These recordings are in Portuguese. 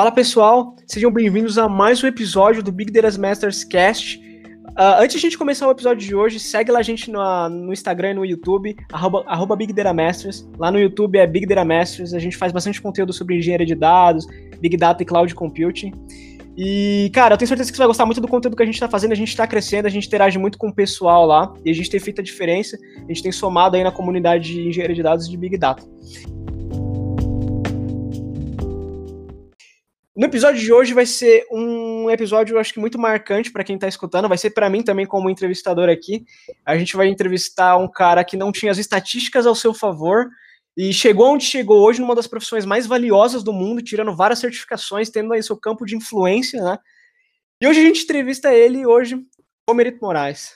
Fala pessoal, sejam bem-vindos a mais um episódio do Big Data Masters Cast. Uh, antes de a gente começar o episódio de hoje, segue lá a gente no, no Instagram e no YouTube, arroba, arroba Big Data Masters. Lá no YouTube é Big Data Masters, a gente faz bastante conteúdo sobre engenharia de dados, Big Data e Cloud Computing. E, cara, eu tenho certeza que você vai gostar muito do conteúdo que a gente está fazendo, a gente está crescendo, a gente interage muito com o pessoal lá, e a gente tem feito a diferença, a gente tem somado aí na comunidade de engenharia de dados de Big Data. No episódio de hoje vai ser um episódio, eu acho que muito marcante para quem está escutando, vai ser para mim também como entrevistador aqui. A gente vai entrevistar um cara que não tinha as estatísticas ao seu favor e chegou onde chegou hoje numa das profissões mais valiosas do mundo, tirando várias certificações, tendo aí seu campo de influência, né? E hoje a gente entrevista ele hoje, Romerito Moraes.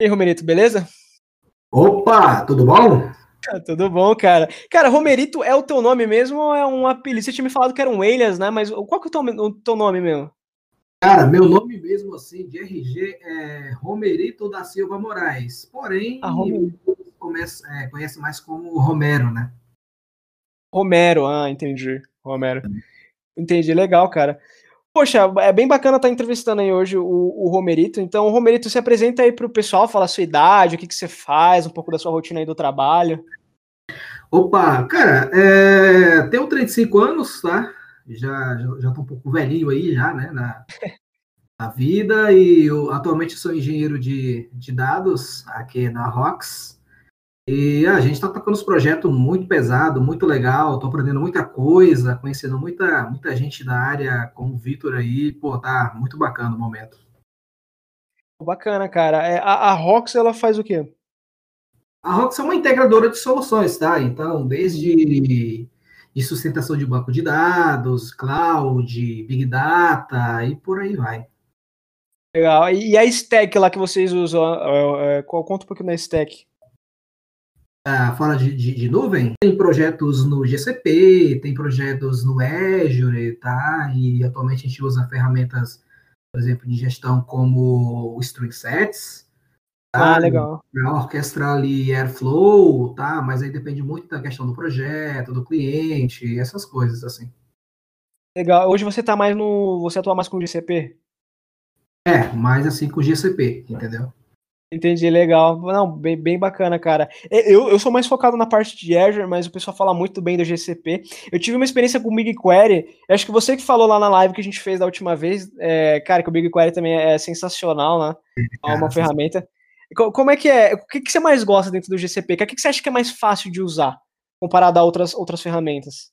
E aí, Romerito, beleza? Opa, tudo bom? Tudo bom, cara. Cara, Romerito é o teu nome mesmo ou é um apelido? Você tinha me falado que era um Elias, né? Mas qual que é o teu, o teu nome mesmo? Cara, meu nome mesmo assim, de RG, é Romerito da Silva Moraes. Porém, ah, começa, é, conhece mais como Romero, né? Romero, ah, entendi. Romero. Entendi, legal, cara. Poxa, é bem bacana estar entrevistando aí hoje o, o Romerito. Então, Romerito, se apresenta aí para o pessoal, fala a sua idade, o que, que você faz, um pouco da sua rotina aí do trabalho. Opa, cara, é, tenho 35 anos, tá? Já, já, já tô um pouco velhinho aí, já, né, na, na vida, e eu atualmente sou engenheiro de, de dados aqui na ROX, e a gente está tocando uns projetos muito pesado, muito legal, estou aprendendo muita coisa, conhecendo muita, muita gente da área, como o Vitor aí, pô, tá muito bacana o momento. Bacana, cara. É, a, a Rox, ela faz o quê? A Rox é uma integradora de soluções, tá? Então, desde de sustentação de banco de dados, cloud, big data e por aí vai. Legal. E a stack lá que vocês usam, é, é, conta um pouquinho da stack ah, fora de, de, de, nuvem, tem projetos no GCP, tem projetos no Azure, tá? E atualmente a gente usa ferramentas, por exemplo, de gestão como o StringSets. Tá? Ah, legal. Para orquestrar ali Airflow, tá? Mas aí depende muito da questão do projeto, do cliente, essas coisas assim. Legal. Hoje você tá mais no. Você atua mais com o GCP? É, mais assim com o GCP, entendeu? Entendi, legal. Não, bem, bem bacana, cara. Eu, eu sou mais focado na parte de Azure, mas o pessoal fala muito bem do GCP. Eu tive uma experiência com o BigQuery. Acho que você que falou lá na live que a gente fez da última vez, é, cara, que o BigQuery também é sensacional, né? É uma ferramenta. Como é que é? O que, que você mais gosta dentro do GCP? O que, que você acha que é mais fácil de usar comparado a outras, outras ferramentas?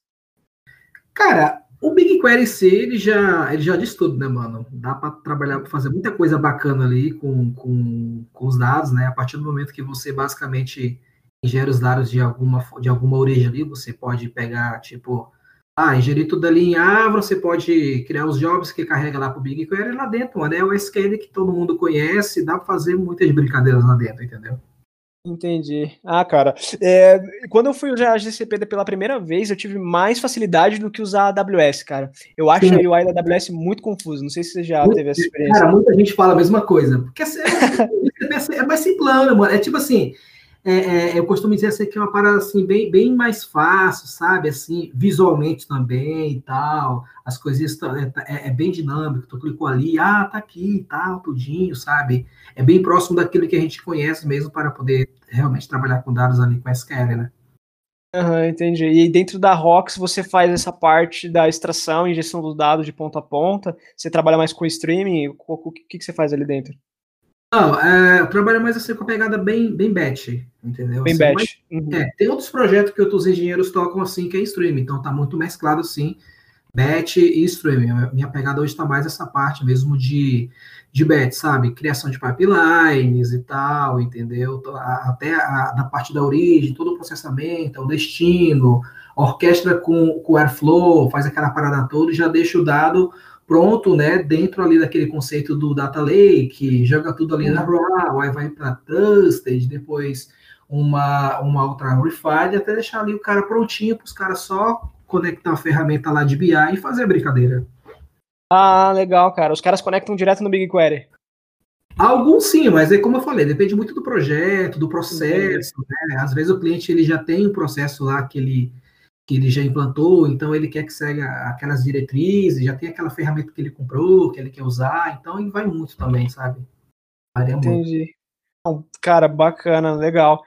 Cara, o BigQuery C, ele já, ele já diz tudo, né, mano? Dá para trabalhar, fazer muita coisa bacana ali com, com, com os dados, né? A partir do momento que você basicamente ingere os dados de alguma, de alguma origem ali, você pode pegar, tipo, ah, ingerir tudo ali em A, você pode criar os jobs que carrega lá para o BigQuery lá dentro, né? O SQL que todo mundo conhece, dá para fazer muitas brincadeiras lá dentro, entendeu? Entendi. Ah, cara, é, quando eu fui usar a GCP pela primeira vez, eu tive mais facilidade do que usar a AWS, cara. Eu acho Sim. a UI da AWS muito confusa. Não sei se você já muito, teve essa experiência. Cara, muita gente fala a mesma coisa. Porque é, é, é mais simplão, mano. É tipo assim, é, é, eu costumo dizer assim que é uma parada assim bem, bem mais fácil, sabe? Assim, visualmente também e tal. As coisas é, é, é, bem dinâmico. Tu clicou ali, ah, tá aqui e tal, tudinho, sabe? É bem próximo daquilo que a gente conhece mesmo para poder realmente trabalhar com dados ali com SQL, né? Uhum, entendi. E dentro da ROX você faz essa parte da extração e injeção dos dados de ponta a ponta? Você trabalha mais com streaming? O que, que você faz ali dentro? Não, é, eu trabalho mais assim com a pegada bem, bem batch, entendeu? Bem assim, batch. Mas, uhum. é, tem outros projetos que outros engenheiros tocam assim, que é streaming, então tá muito mesclado assim, batch e streaming. Minha pegada hoje tá mais essa parte mesmo de, de batch, sabe? Criação de pipelines e tal, entendeu? Até a, da parte da origem, todo o processamento, o destino, orquestra com, com Airflow, faz aquela parada toda e já deixa o dado pronto, né, dentro ali daquele conceito do data lake, joga tudo ali na RAW, aí vai para trusted, depois uma, uma outra refine, até deixar ali o cara prontinho para os caras só conectar a ferramenta lá de BI e fazer a brincadeira. Ah, legal, cara. Os caras conectam direto no BigQuery. Alguns sim, mas é como eu falei, depende muito do projeto, do processo, né? Às vezes o cliente ele já tem um processo lá que ele que ele já implantou, então ele quer que segue aquelas diretrizes, já tem aquela ferramenta que ele comprou, que ele quer usar, então ele vai muito também, sabe? Varia Entendi. Muito. Cara, bacana, legal.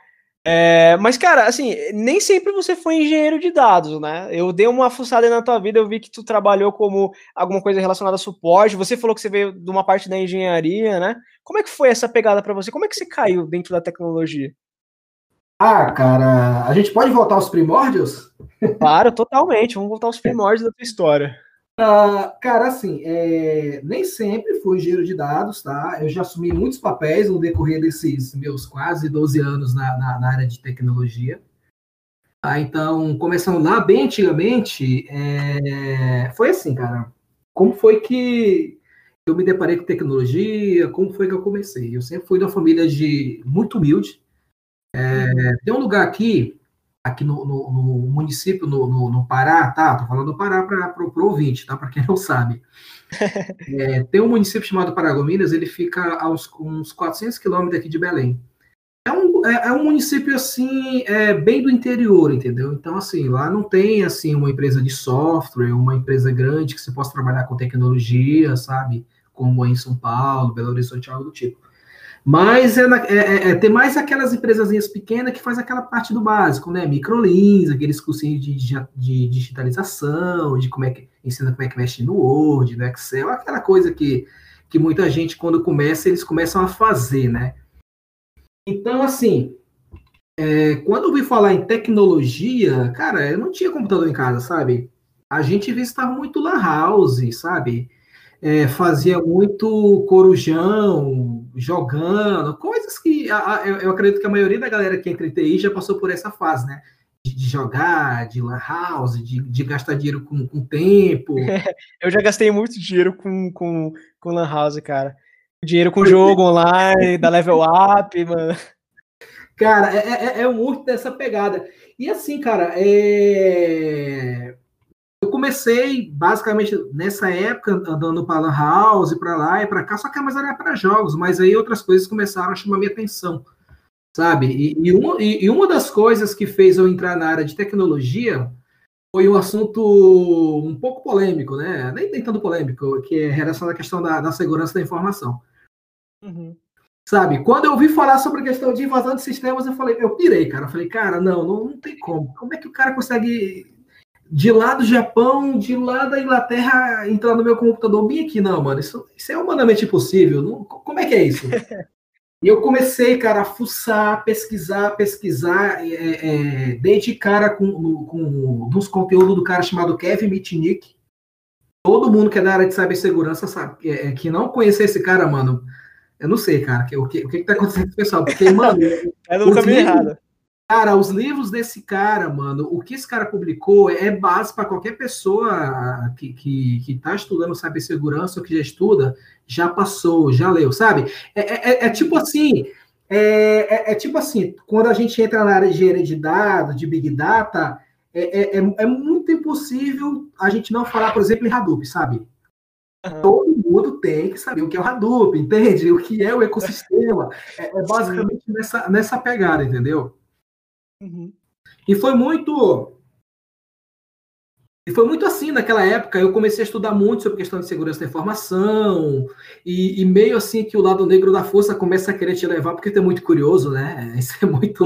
É, mas, cara, assim, nem sempre você foi engenheiro de dados, né? Eu dei uma fuçada na tua vida, eu vi que tu trabalhou como alguma coisa relacionada a suporte. Você falou que você veio de uma parte da engenharia, né? Como é que foi essa pegada para você? Como é que você caiu dentro da tecnologia? Ah, cara, a gente pode voltar aos primórdios? Claro, totalmente. Vamos voltar aos primórdios da tua história. Uh, cara, assim, é, nem sempre fui engenheiro de dados, tá? Eu já assumi muitos papéis no decorrer desses meus quase 12 anos na, na, na área de tecnologia. Ah, então, começando lá bem antigamente, é, foi assim, cara. Como foi que eu me deparei com tecnologia? Como foi que eu comecei? Eu sempre fui de uma família de muito humilde. É, tem um lugar aqui aqui no, no, no município, no, no, Pará, tá? Tô falando do Pará para o ouvinte, tá? Para quem não sabe. É, tem um município chamado Paragominas, ele fica a uns, uns 400 quilômetros aqui de Belém. É um, é, é um município, assim, é, bem do interior, entendeu? Então, assim, lá não tem, assim, uma empresa de software, uma empresa grande que você possa trabalhar com tecnologia, sabe? Como é em São Paulo, Belo Horizonte, algo do tipo. Mas é, é, é, é, tem mais aquelas empresas pequenas que faz aquela parte do básico, né? Microlins, aqueles cursinhos de, de, digitalização, de como é que ensina como é que mexe no Word, no Excel, aquela coisa que, que muita gente, quando começa, eles começam a fazer, né? Então, assim, é, quando eu vi falar em tecnologia, cara, eu não tinha computador em casa, sabe? A gente visitava muito lan house, sabe? É, fazia muito corujão, jogando, coisas que a, a, eu acredito que a maioria da galera que entra em TI já passou por essa fase, né? De, de jogar, de lan house, de, de gastar dinheiro com, com tempo. eu já gastei muito dinheiro com, com, com lan house, cara. Dinheiro com jogo online, da level up, mano. Cara, é, é, é muito dessa pegada. E assim, cara, é comecei basicamente nessa época andando para lan house, para lá e para cá, só que mais era para jogos, mas aí outras coisas começaram a chamar minha atenção, sabe? E, e, uma, e, uma das coisas que fez eu entrar na área de tecnologia foi um assunto um pouco polêmico, né? Nem, nem tanto polêmico, que é relacionado à questão da, da segurança da informação. Uhum. Sabe, quando eu ouvi falar sobre a questão de invasão de sistemas, eu falei, eu pirei, cara. Eu falei, cara, não, não, não tem como. Como é que o cara consegue de lá do Japão, de lá da Inglaterra, entrar no meu computador bem aqui. Não, mano, isso, isso é humanamente impossível. Não, como é que é isso? e eu comecei, cara, a fuçar, pesquisar, pesquisar, é, é, desde cara com, com dos conteúdos do cara chamado Kevin Mitnick. Todo mundo que é da área de cibersegurança sabe é, que não conhecer esse cara, mano, eu não sei, cara, que, o, que, o que, que tá acontecendo com o pessoal? Porque, mano. é no caminho errado. Cara, os livros desse cara, mano, o que esse cara publicou é base para qualquer pessoa que, que, que tá estudando cibersegurança ou que já estuda, já passou, já leu, sabe? É, é, é, é tipo assim, é, é, é, tipo assim, quando a gente entra na área de engenharia de dados, de Big Data, é, é, é, muito impossível a gente não falar, por exemplo, em Hadoop, sabe? Uhum. Todo mundo tem que saber o que é o Hadoop, entende? O que é o ecossistema. É, é basicamente nessa, nessa pegada, entendeu? Uhum. E foi muito. E foi muito assim naquela época. Eu comecei a estudar muito sobre questão de segurança da informação, e, e, meio assim que o lado negro da força começa a querer te levar, porque tu é muito curioso, né? Isso é muito.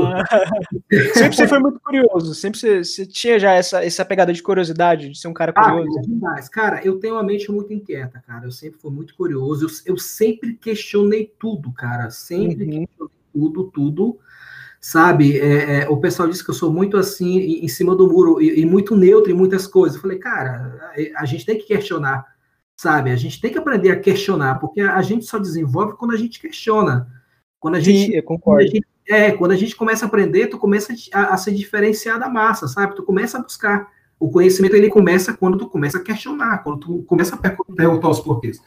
sempre você foi muito curioso, sempre você, você, tinha já essa, essa pegada de curiosidade, de ser um cara ah, curioso. Ah, demais. Cara, eu tenho uma mente muito inquieta, cara. Eu sempre fui muito curioso. Eu, eu sempre questionei tudo, cara. Sempre uhum. questionei tudo, tudo sabe? É, é, o pessoal disse que eu sou muito assim, em, em cima do muro, e, e, muito neutro em muitas coisas. Eu falei, cara, a, a, gente tem que questionar, sabe? A gente tem que aprender a questionar, porque a, a gente só desenvolve quando a gente questiona. Quando a gente, Sim, eu concordo. Quando gente, é, quando a gente começa a aprender, tu começa a, a se diferenciar da massa, sabe? Tu começa a buscar. O conhecimento ele começa quando tu começa a questionar, quando tu começa a perguntar os porquês.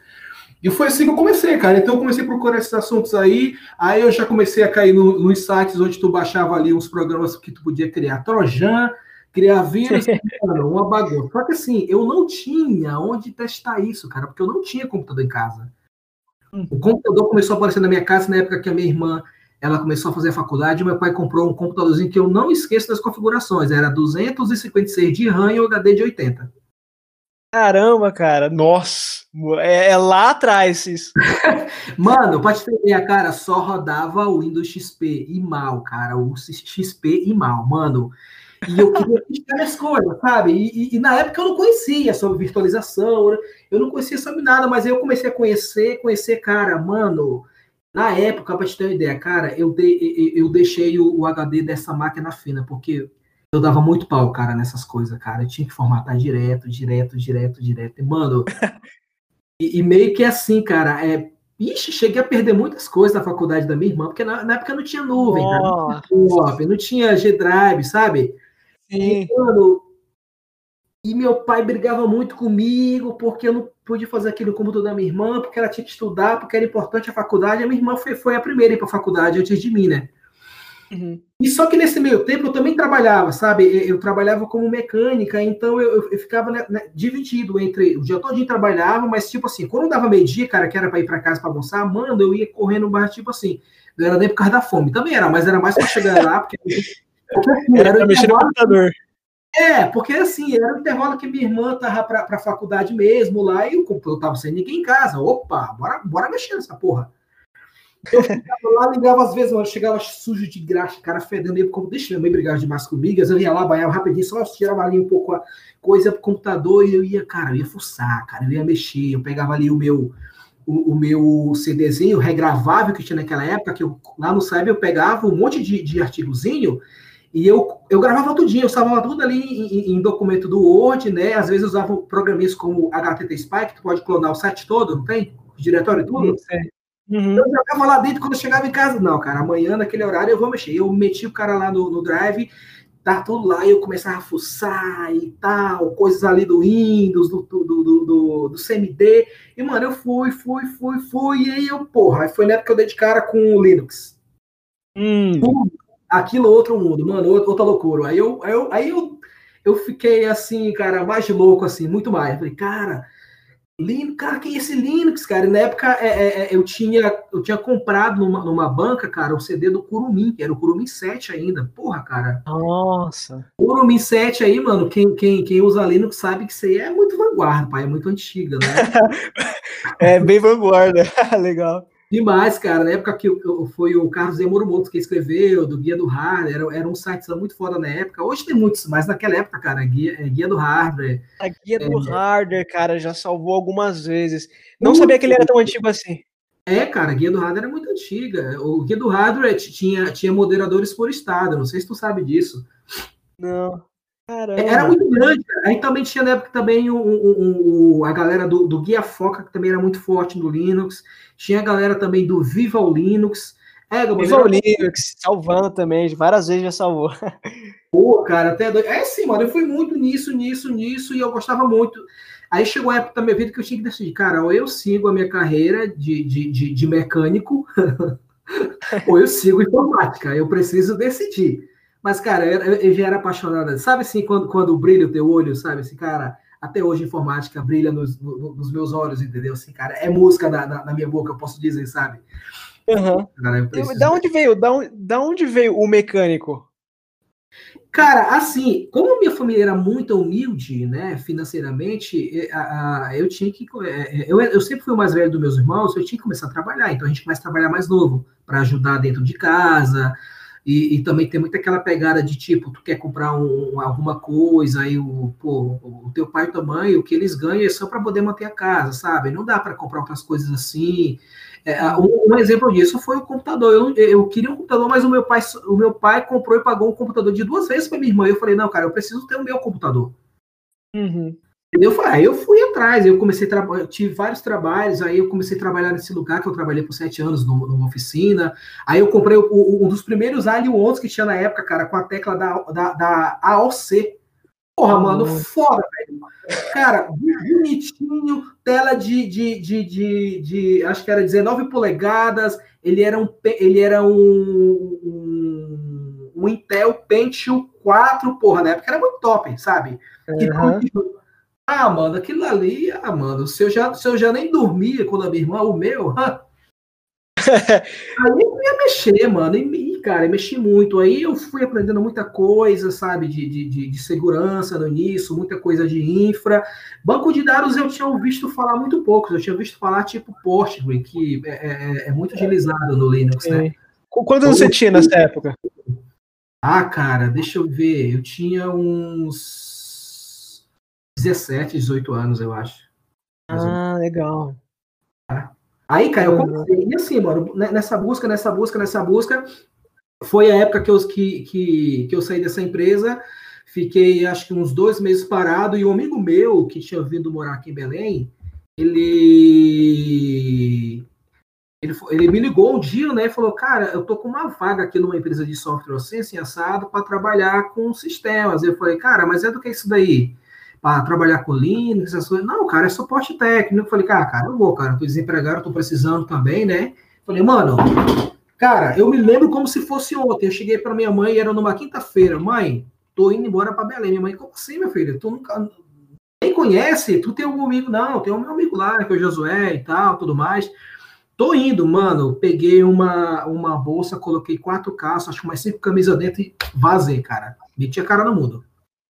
E foi assim que eu comecei, cara. Então eu comecei a procurar esses assuntos aí. Aí eu já comecei a cair no, nos sites onde tu baixava ali uns programas que tu podia criar Trojan, criar vírus, mano, uma bagunça. Só que assim, eu não tinha onde testar isso, cara, porque eu não tinha computador em casa. O computador começou a aparecer na minha casa na época que a minha irmã ela começou a fazer a faculdade, meu pai comprou um computadorzinho que eu não esqueço das configurações, era 256 de RAM e o HD de 80. Caramba, cara, nossa, é, é lá atrás isso. Mano, pode ter ideia, cara, só rodava o Windows XP e mal, cara, o XP e mal, mano. E eu queria testar as coisas, sabe? E, e, e, na época eu não conhecia sobre virtualização, eu não conhecia sobre nada, mas aí eu comecei a conhecer, conhecer, cara, mano. Na época, pra te ter uma ideia, cara, eu, de, eu deixei o, o HD dessa máquina fina, porque eu dava muito pau, cara, nessas coisas, cara. Eu tinha que formatar direto, direto, direto, direto. E, mano, e, e, meio que assim, cara, é. Ixi, cheguei a perder muitas coisas na faculdade da minha irmã, porque na, na época não tinha nuvem, oh. cara, não tinha, não tinha G-Drive, sabe? Sim. E, mano, e meu pai brigava muito comigo porque eu não pude fazer aquilo como toda minha irmã, porque ela tinha que estudar, porque era importante a faculdade. A minha irmã foi, foi a primeira a ir para a faculdade antes de mim, né? Uhum. E só que nesse meio tempo eu também trabalhava, sabe? Eu, trabalhava como mecânica, então eu, eu ficava né, né, dividido entre o dia todo dia trabalhava, mas tipo assim, quando dava meio-dia, cara, que era para ir para casa para almoçar, mano, eu ia correndo mais tipo assim. Não era nem por causa da fome, também era, mas era mais para chegar lá, porque era, era mexer no computador. É, porque assim, era o intervalo que minha irmã tava pra, pra faculdade mesmo lá e o computador tava sem ninguém em casa. Opa, bora, bora mexer nessa porra. Eu ficava lá, ligava às vezes, eu chegava sujo de graxa, cara fedendo, eu, como deixa minha mãe brigar demais comigo, eu ia lá, banhava rapidinho, só tirava ali um pouco a coisa pro computador e eu ia, cara, eu ia fuçar, cara, eu ia mexer, eu pegava ali o meu, o, o, meu CDzinho regravável que tinha naquela época, que eu, lá no Cyber eu pegava um monte de, de artigozinho e eu, eu gravava tudinho, eu salvava tudo ali em, em, documento do Word, né? Às vezes usava programas como HTT Spy, que tu pode clonar o site todo, não tem? O diretório tudo. Uhum. Eu jogava lá dentro quando eu chegava em casa. Não, cara, amanhã naquele horário eu vou mexer. Eu meti o cara lá no, no Drive, tá tudo lá, e eu começava a fuçar e tal, coisas ali do Windows, do, do, do, do, do CMD. E, mano, eu fui, fui, fui, fui, e aí eu, porra, aí foi na época que eu dei de cara com o Linux. Hum aquilo outro mundo, mano, outra loucura. Aí eu, aí eu, aí eu, eu fiquei assim, cara, mais louco, assim, muito mais. Eu falei, cara, Linux, cara, que esse Linux, cara? E na época é, é, é, eu, tinha, eu tinha comprado numa, numa banca, cara, o CD do Kurumin, que era o Kurumin 7 ainda. Porra, cara. Nossa. Kurumin 7 aí, mano, quem, quem, quem usa Linux sabe que isso aí é muito vanguarda, pai, é muito antiga, né? é bem vanguarda, legal. Demais, cara. Na época que eu, foi o Carlos Emorumoto que escreveu, do Guia do Hardware, era, era um site muito foda na época. Hoje tem muitos, mas naquela época, cara, Guia, é, guia do Hardware. A Guia é, do Hardware, cara, já salvou algumas vezes. Não sabia que ele era tão antigo assim. É, cara, a Guia do Hardware é muito antiga. O Guia do Hardware tinha, tinha moderadores por estado, não sei se tu sabe disso. Não. Caramba. Era muito grande. Aí também tinha na época também o, o, o, a galera do, do Guia Foca, que também era muito forte no Linux. Tinha a galera também do Viva o Linux. É, Viva o Linux, salvando também, várias vezes já salvou. Pô, cara, até doido. É sim, mano, eu fui muito nisso, nisso, nisso, e eu gostava muito. Aí chegou a época da minha vida que eu tinha que decidir, cara, ou eu sigo a minha carreira de, de, de, de mecânico, ou eu sigo informática. Eu preciso decidir. Mas, cara, eu, eu já era apaixonada. Sabe assim, quando, quando brilha o teu olho, sabe? Assim, cara, até hoje informática brilha nos, no, nos meus olhos, entendeu? Assim, cara, é música na, na, na minha boca, eu posso dizer, sabe? Uhum. Cara, da onde veio? Da, da onde veio o mecânico? Cara, assim, como minha família era muito humilde, né, financeiramente, eu tinha que. É, é, eu, eu sempre fui o mais velho dos meus irmãos, eu tinha que começar a trabalhar, então a gente começa a trabalhar mais novo, para ajudar dentro de casa, e, e, também tem muito aquela pegada de tipo, tu quer comprar um, alguma coisa, aí o, pô, o teu pai e tua mãe, o que eles ganham é só para poder manter a casa, sabe? Não dá para comprar outras coisas assim. É, um, um, exemplo disso foi o computador. Eu, eu queria um computador, mas o meu pai, o meu pai comprou e pagou um computador de duas vezes para minha irmã. Eu falei, não, cara, eu preciso ter o meu computador. Uhum. Eu, aí eu fui atrás, eu comecei a tive vários trabalhos, aí eu comecei a trabalhar nesse lugar que eu trabalhei por sete anos numa oficina. Aí eu comprei o, o, um dos primeiros Alien 11 que tinha na época, cara, com a tecla da, da, da AOC. Porra, mano, foda, velho. Cara, bonitinho, tela de, de, de, de, de, acho que era 19 polegadas. Ele era um, ele era um, um, um Intel Pentium 4, porra, na época era muito top, sabe? Uhum. E, ah, mano, aquilo ali, ah, mano, se eu já, se eu já nem dormia quando a minha irmã, o meu, aí eu ia mexer, mano, e, cara, eu mexi muito. Aí eu fui aprendendo muita coisa, sabe, de, de, de, segurança no início, muita coisa de infra. Banco de dados eu tinha visto falar muito pouco, eu tinha visto falar tipo Postgre, que é, é, é muito utilizado no Linux, né? Sim. né? Quanto você tinha nessa época? Ah, cara, deixa eu ver, eu tinha uns 17, 18 anos, eu acho. Ah, legal. Aí, cara, eu comecei, e assim, mano, né, nessa busca, nessa busca, nessa busca, foi a época que eu, que, que, que eu saí dessa empresa, fiquei acho que uns dois meses parado, e um amigo meu que tinha vindo morar aqui em Belém, ele, ele, ele me ligou um dia, né, e falou, cara, eu tô com uma vaga aqui numa empresa de software assim, assim assado, para trabalhar com sistemas. Eu falei, cara, mas é do que isso daí? Para trabalhar com Linux, essas coisas. Não, cara, é suporte técnico. Eu falei, cara, cara, eu vou, cara, tô desempregado, tô precisando também, né? Falei, mano, cara, eu me lembro como se fosse ontem. Eu cheguei para minha mãe, era numa quinta-feira, mãe, tô indo embora para Belém. Minha mãe, como assim, meu filho? Tu nunca nem conhece? Tu tem algum amigo? Não, tem um meu amigo lá, que é o Josué e tal, tudo mais. Tô indo, mano. Peguei uma, uma bolsa, coloquei quatro calças, acho que mais cinco camisas dentro e vazei, cara. Meti a cara no mundo.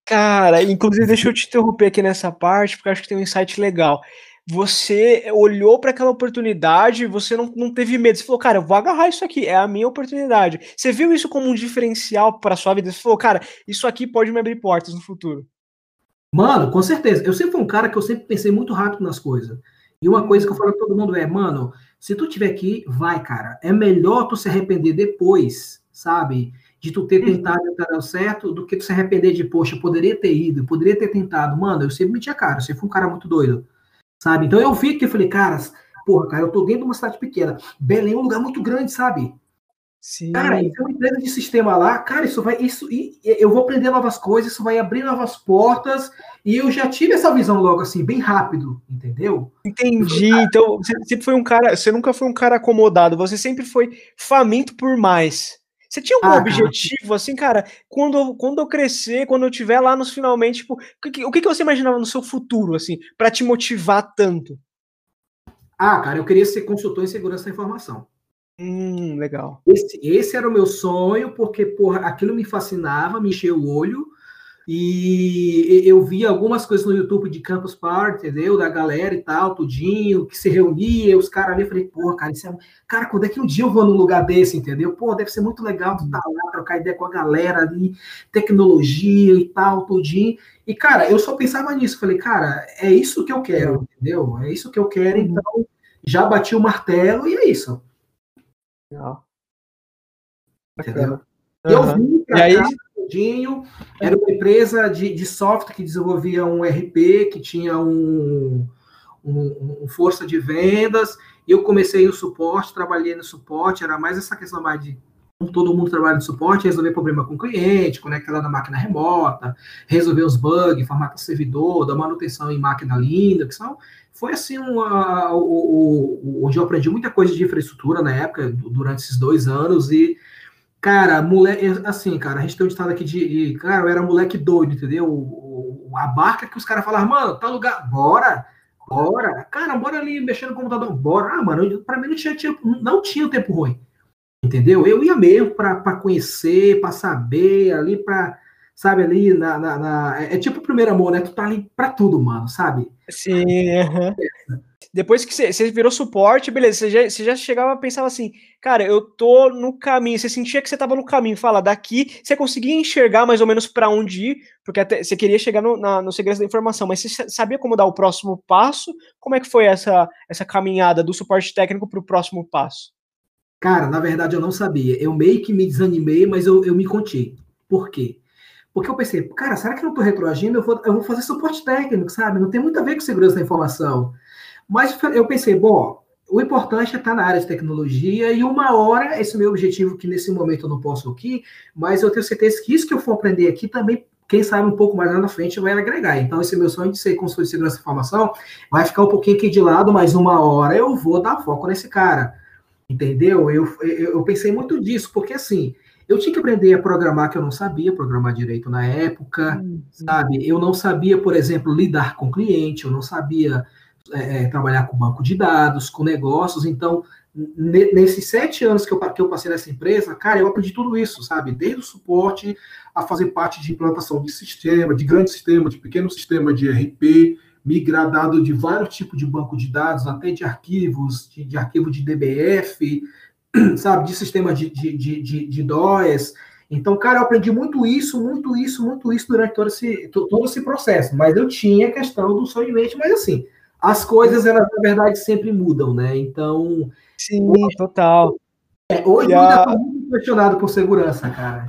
Cara, inclusive, deixa eu te interromper aqui nessa parte, porque acho que tem um insight legal. Você olhou para aquela oportunidade, você não, não teve medo. Você falou, cara, eu vou agarrar isso aqui, é a minha oportunidade. Você viu isso como um diferencial para sua vida? Você falou, cara, isso aqui pode me abrir portas no futuro. Mano, com certeza. Eu sempre fui um cara que eu sempre pensei muito rápido nas coisas. E uma coisa que eu falo para todo mundo é, mano, se tu tiver aqui, vai, cara. É melhor tu se arrepender depois, sabe? De tu ter uhum. tentado e dar certo, do que tu se arrepender de, poxa, poderia ter ido, poderia ter tentado. Mano, eu sempre meti a cara, eu sempre fui um cara muito doido, sabe? Então eu vi que eu falei, cara, porra, cara, eu tô dentro de uma cidade pequena. Belém é um lugar muito grande, sabe? Sim. Cara, é uma empresa de sistema lá, cara, isso vai, isso, eu vou aprender novas coisas, isso vai abrir novas portas, e eu já tive essa visão logo assim, bem rápido, entendeu? Entendi. Então, você sempre foi um cara, você nunca foi um cara acomodado, você sempre foi faminto por mais. Você tinha algum ah, objetivo, cara. assim, cara, quando, quando eu crescer, quando eu tiver lá nos finalmente, tipo, o que, o que você imaginava no seu futuro, assim, para te motivar tanto? Ah, cara, eu queria ser consultor em segurança da informação. Hum, legal. Esse, esse era o meu sonho, porque, porra, aquilo me fascinava, me encheu o olho, e eu vi algumas coisas no YouTube de Campus Party, entendeu? Da galera e tal, tudinho, que se reunia, os caras ali, eu falei, porra, cara, isso é... cara, quando é que um dia eu vou num lugar desse, entendeu? Pô, deve ser muito legal tu tá lá, trocar ideia com a galera ali, tecnologia e tal, tudinho. E, cara, eu só pensava nisso, falei, cara, é isso que eu quero, entendeu? É isso que eu quero, uhum. então já bati o martelo e é isso. Legal. Entendeu? Uhum. Eu vim pra e aí... Cá, rapidinho. Era uma empresa de, de software que desenvolvia um RP, que tinha um, um, um, força de vendas. Eu comecei o suporte, trabalhei no suporte, era mais essa questão mais de todo mundo trabalha no suporte, resolver problema com o cliente, conectar lá na máquina remota, resolver os bugs, formatar servidor, dar manutenção em máquina Linux. Então, foi assim uma, o, o, onde eu aprendi muita coisa de infraestrutura na época, durante esses dois anos, e Cara, moleque, assim, cara, a gente tem um estado aqui de, de, Cara, eu era moleque doido, entendeu? O, o, a barca que os caras falavam, mano, tá lugar, bora, bora. Cara, bora ali mexendo no computador, bora. Ah, mano, pra mim não tinha, tinha não tinha tempo ruim, entendeu? Eu ia mesmo pra, pra conhecer, pra saber, ali pra. Sabe, ali na, na, na. É, é tipo o primeiro amor, né? Tu tá ali pra tudo, mano, sabe? Sim, uhum. Depois que você, virou suporte, beleza, você já, já chegava e pensava assim, cara, eu tô no caminho, você sentia que você tava no caminho, fala, daqui, você conseguia enxergar mais ou menos para onde ir, porque você queria chegar no, na, no segredo da informação, mas você sabia como dar o próximo passo? Como é que foi essa, essa caminhada do suporte técnico para o próximo passo? Cara, na verdade eu não sabia. Eu meio que me desanimei, mas eu, eu me contei. Por quê? Porque eu pensei, cara, será que eu não estou retroagindo? Eu vou, eu vou fazer suporte técnico, sabe? Não tem muito a ver com segurança da informação. Mas eu pensei, bom, o importante é estar na área de tecnologia e uma hora, esse é o meu objetivo, que nesse momento eu não posso aqui, mas eu tenho certeza que isso que eu for aprender aqui também, quem sabe um pouco mais lá na frente, vai agregar. Então, esse meu sonho de ser consultor de segurança e informação vai ficar um pouquinho aqui de lado, mas uma hora eu vou dar foco nesse cara. Entendeu? Eu, eu, eu pensei muito disso, porque assim, eu tinha que aprender a programar, que eu não sabia programar direito na época, uhum. sabe? Eu não sabia, por exemplo, lidar com cliente, eu não sabia é, é, trabalhar com banco de dados, com negócios. Então, nesses sete anos que eu, que eu passei nessa empresa, cara, eu aprendi tudo isso, sabe? Desde o suporte a fazer parte de implantação de sistema, de grande sistema, de pequeno sistema de RP, migrar de vários tipos de banco de dados, até de arquivos, de, de arquivo de DBF, sabe? De sistema de, de, de, de, de DOS. Então, cara, eu aprendi muito isso, muito isso, muito isso durante todo esse, todo esse processo. Mas eu tinha a questão do sonho em mente, mas assim, as coisas, elas, na verdade, sempre mudam, né? Então. Sim, hoje, total. É, hoje eu ainda estou muito impressionado por segurança, cara.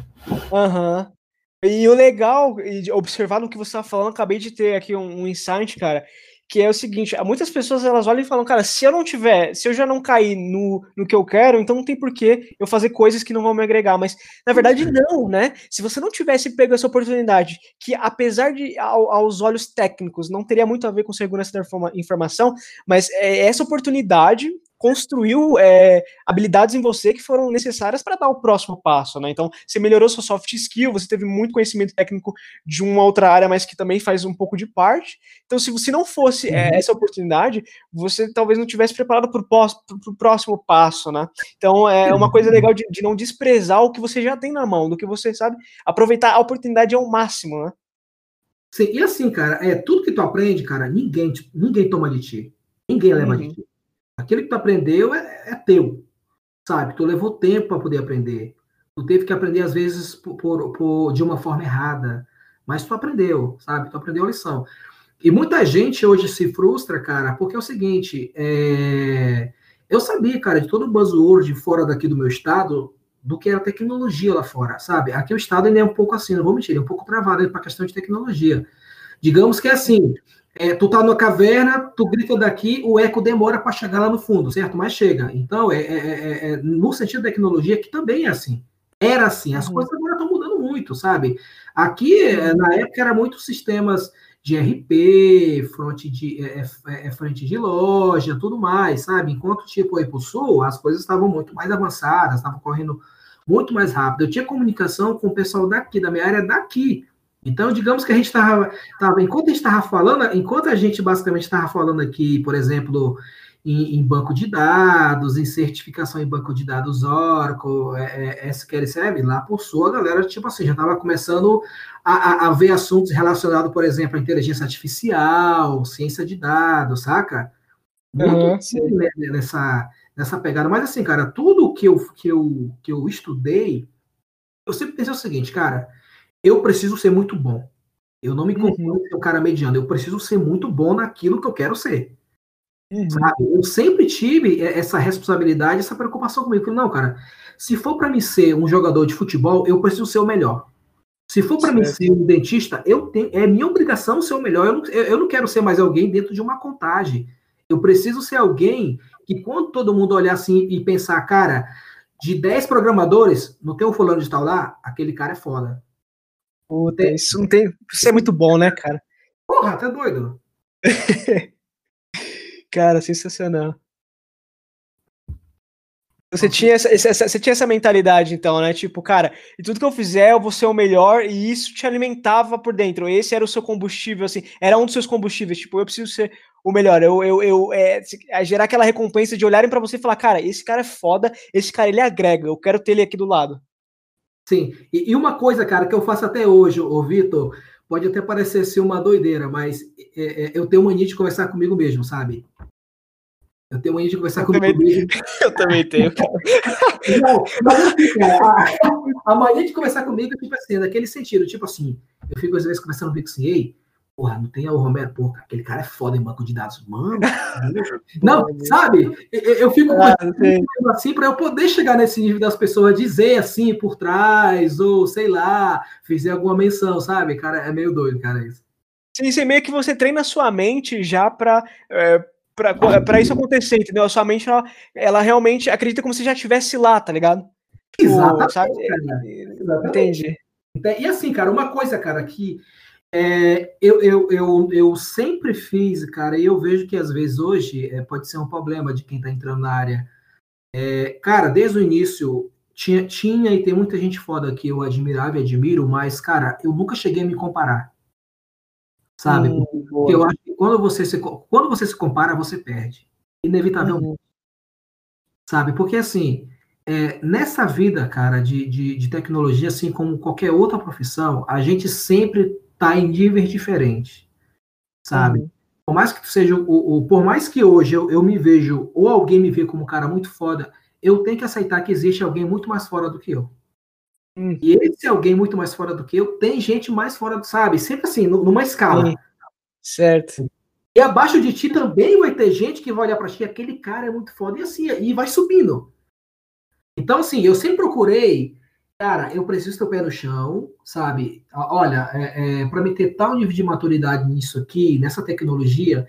Aham. Uhum. E o legal, e observar no que você está falando, acabei de ter aqui um, um insight, cara, que é o seguinte, muitas pessoas elas olham e falam, cara, se eu não tiver, se eu já não cair no, no que eu quero, então não tem porquê eu fazer coisas que não vão me agregar, mas na verdade uhum. não, né? Se você não tivesse pego essa oportunidade, que apesar de ao, aos olhos técnicos não teria muito a ver com segurança da informação, mas é essa oportunidade construiu é, habilidades em você que foram necessárias para dar o próximo passo, né? Então, você melhorou sua soft skill, você teve muito conhecimento técnico de uma outra área, mas que também faz um pouco de parte. Então, se você não fosse é, uhum. essa oportunidade, você talvez não tivesse preparado para o próximo passo, né? Então, é uma coisa legal de, de, não desprezar o que você já tem na mão, do que você sabe, aproveitar a oportunidade ao máximo, né? Sim, e assim, cara, é tudo que tu aprende, cara, ninguém, ninguém toma de ti. Ninguém leva uhum. de ti. Aquilo que tu aprendeu é, é teu, sabe? Tu levou tempo para poder aprender. Tu teve que aprender, às vezes, por, por, por, de uma forma errada. Mas tu aprendeu, sabe? Tu aprendeu a lição. E muita gente hoje se frustra, cara, porque é o seguinte: é... eu sabia, cara, de todo o buzzword fora daqui do meu estado, do que era tecnologia lá fora, sabe? Aqui o estado ele é um pouco assim, não vou mentir, é um pouco travado para a questão de tecnologia. Digamos que é assim, é, tu tá numa caverna, tu grita daqui, o eco demora para chegar lá no fundo, certo? Mas chega. Então, é, é, é, é no sentido da tecnologia, que também é assim. Era assim. As uhum. coisas agora estão mudando muito, sabe? Aqui, é, na época, era muito sistemas de RP, front de, é, é, frente de loja, tudo mais, sabe? Enquanto, tipo, aí pro sul, as coisas estavam muito mais avançadas, estavam correndo muito mais rápido. Eu tinha comunicação com o pessoal daqui, da minha área daqui. Então, digamos que a gente estava, enquanto a gente estava falando, enquanto a gente basicamente estava falando aqui, por exemplo, em, em, banco de dados, em certificação em banco de dados Oracle, é, é, SQL Server, lá por sua a galera, tipo assim, já estava começando a, a, a, ver assuntos relacionados, por exemplo, à inteligência artificial, ciência de dados, saca? Muito uhum, nessa, nessa pegada. Mas assim, cara, tudo que eu, que eu, que eu estudei, eu sempre pensei o seguinte, cara, eu preciso ser muito bom. Eu não me conformo uhum. ser um cara mediano, eu preciso ser muito bom naquilo que eu quero ser. Uhum. Eu sempre tive essa responsabilidade, essa preocupação comigo. Não, cara, se for para mim ser um jogador de futebol, eu preciso ser o melhor. Se for para mim ser um dentista, eu tenho, é minha obrigação ser o melhor. Eu não, eu não quero ser mais alguém dentro de uma contagem. Eu preciso ser alguém que, quando todo mundo olhar assim e pensar, cara, de 10 programadores, não tem um fulano de tal lá, aquele cara é foda. Puta, isso não tem. Isso é muito bom, né, cara? Porra, tá doido. cara, sensacional. Você tinha essa, essa, você tinha essa mentalidade, então, né? Tipo, cara, e tudo que eu fizer, eu vou ser o melhor, e isso te alimentava por dentro. Esse era o seu combustível, assim, era um dos seus combustíveis. Tipo, eu preciso ser o melhor. Eu, eu, eu é, é gerar aquela recompensa de olharem para você e falar, cara, esse cara é foda, esse cara ele agrega, eu quero ter ele aqui do lado. Sim, e, e, uma coisa, cara, que eu faço até hoje, ô Vitor, pode até parecer ser uma doideira, mas é, é, eu tenho mania de conversar comigo mesmo, sabe? Eu tenho mania de conversar eu comigo também, mesmo. Eu também tenho, cara. Não, mas assim, cara, a, a mania de conversar comigo é tipo assim, naquele sentido, tipo assim, eu fico às vezes conversando comigo assim, ei, Porra, não tem o Romero, pô, aquele cara é foda em banco de dados. Mano, não, sabe? Eu, fico ah, assim para eu poder chegar nesse nível das pessoas dizer assim por trás, ou sei lá, fizer alguma menção, sabe? Cara, é meio doido, cara, isso. Sim, sim, meio que você treina a sua mente já para é, para isso acontecer, entendeu? A sua mente, ela, ela, realmente acredita como se já estivesse lá, tá ligado? Tipo, Exatamente, sabe? Exatamente. Entendi. E assim, cara, uma coisa, cara, que é, eu, eu, eu, eu sempre fiz, cara, e eu vejo que às vezes hoje é, pode ser um problema de quem está entrando na área. É, cara, desde o início tinha, tinha e tem muita gente foda que eu admirava e admiro, mas, cara, eu nunca cheguei a me comparar. Sabe? Hum, Porque eu acho que quando você, se, quando você se compara, você perde. Inevitavelmente. Uhum. sabe? Porque assim, é, nessa vida, cara, de, de, de, tecnologia, assim como qualquer outra profissão, a gente sempre tá em níveis diferentes, sabe? Uhum. Por mais que tu seja o, o, por mais que hoje eu, eu me vejo ou alguém me vê como um cara muito foda, eu tenho que aceitar que existe alguém muito mais fora do que eu. Hum. E esse alguém muito mais fora do que eu, tem gente mais fora, sabe? Sempre assim, numa escala. Sim. Certo. E abaixo de ti também vai ter gente que vai olhar para ti, aquele cara é muito foda, e assim, e vai subindo. Então, assim, eu sempre procurei, cara, eu preciso ter o pé no chão, sabe? Olha, é, é, para me ter tal nível de maturidade nisso aqui, nessa tecnologia,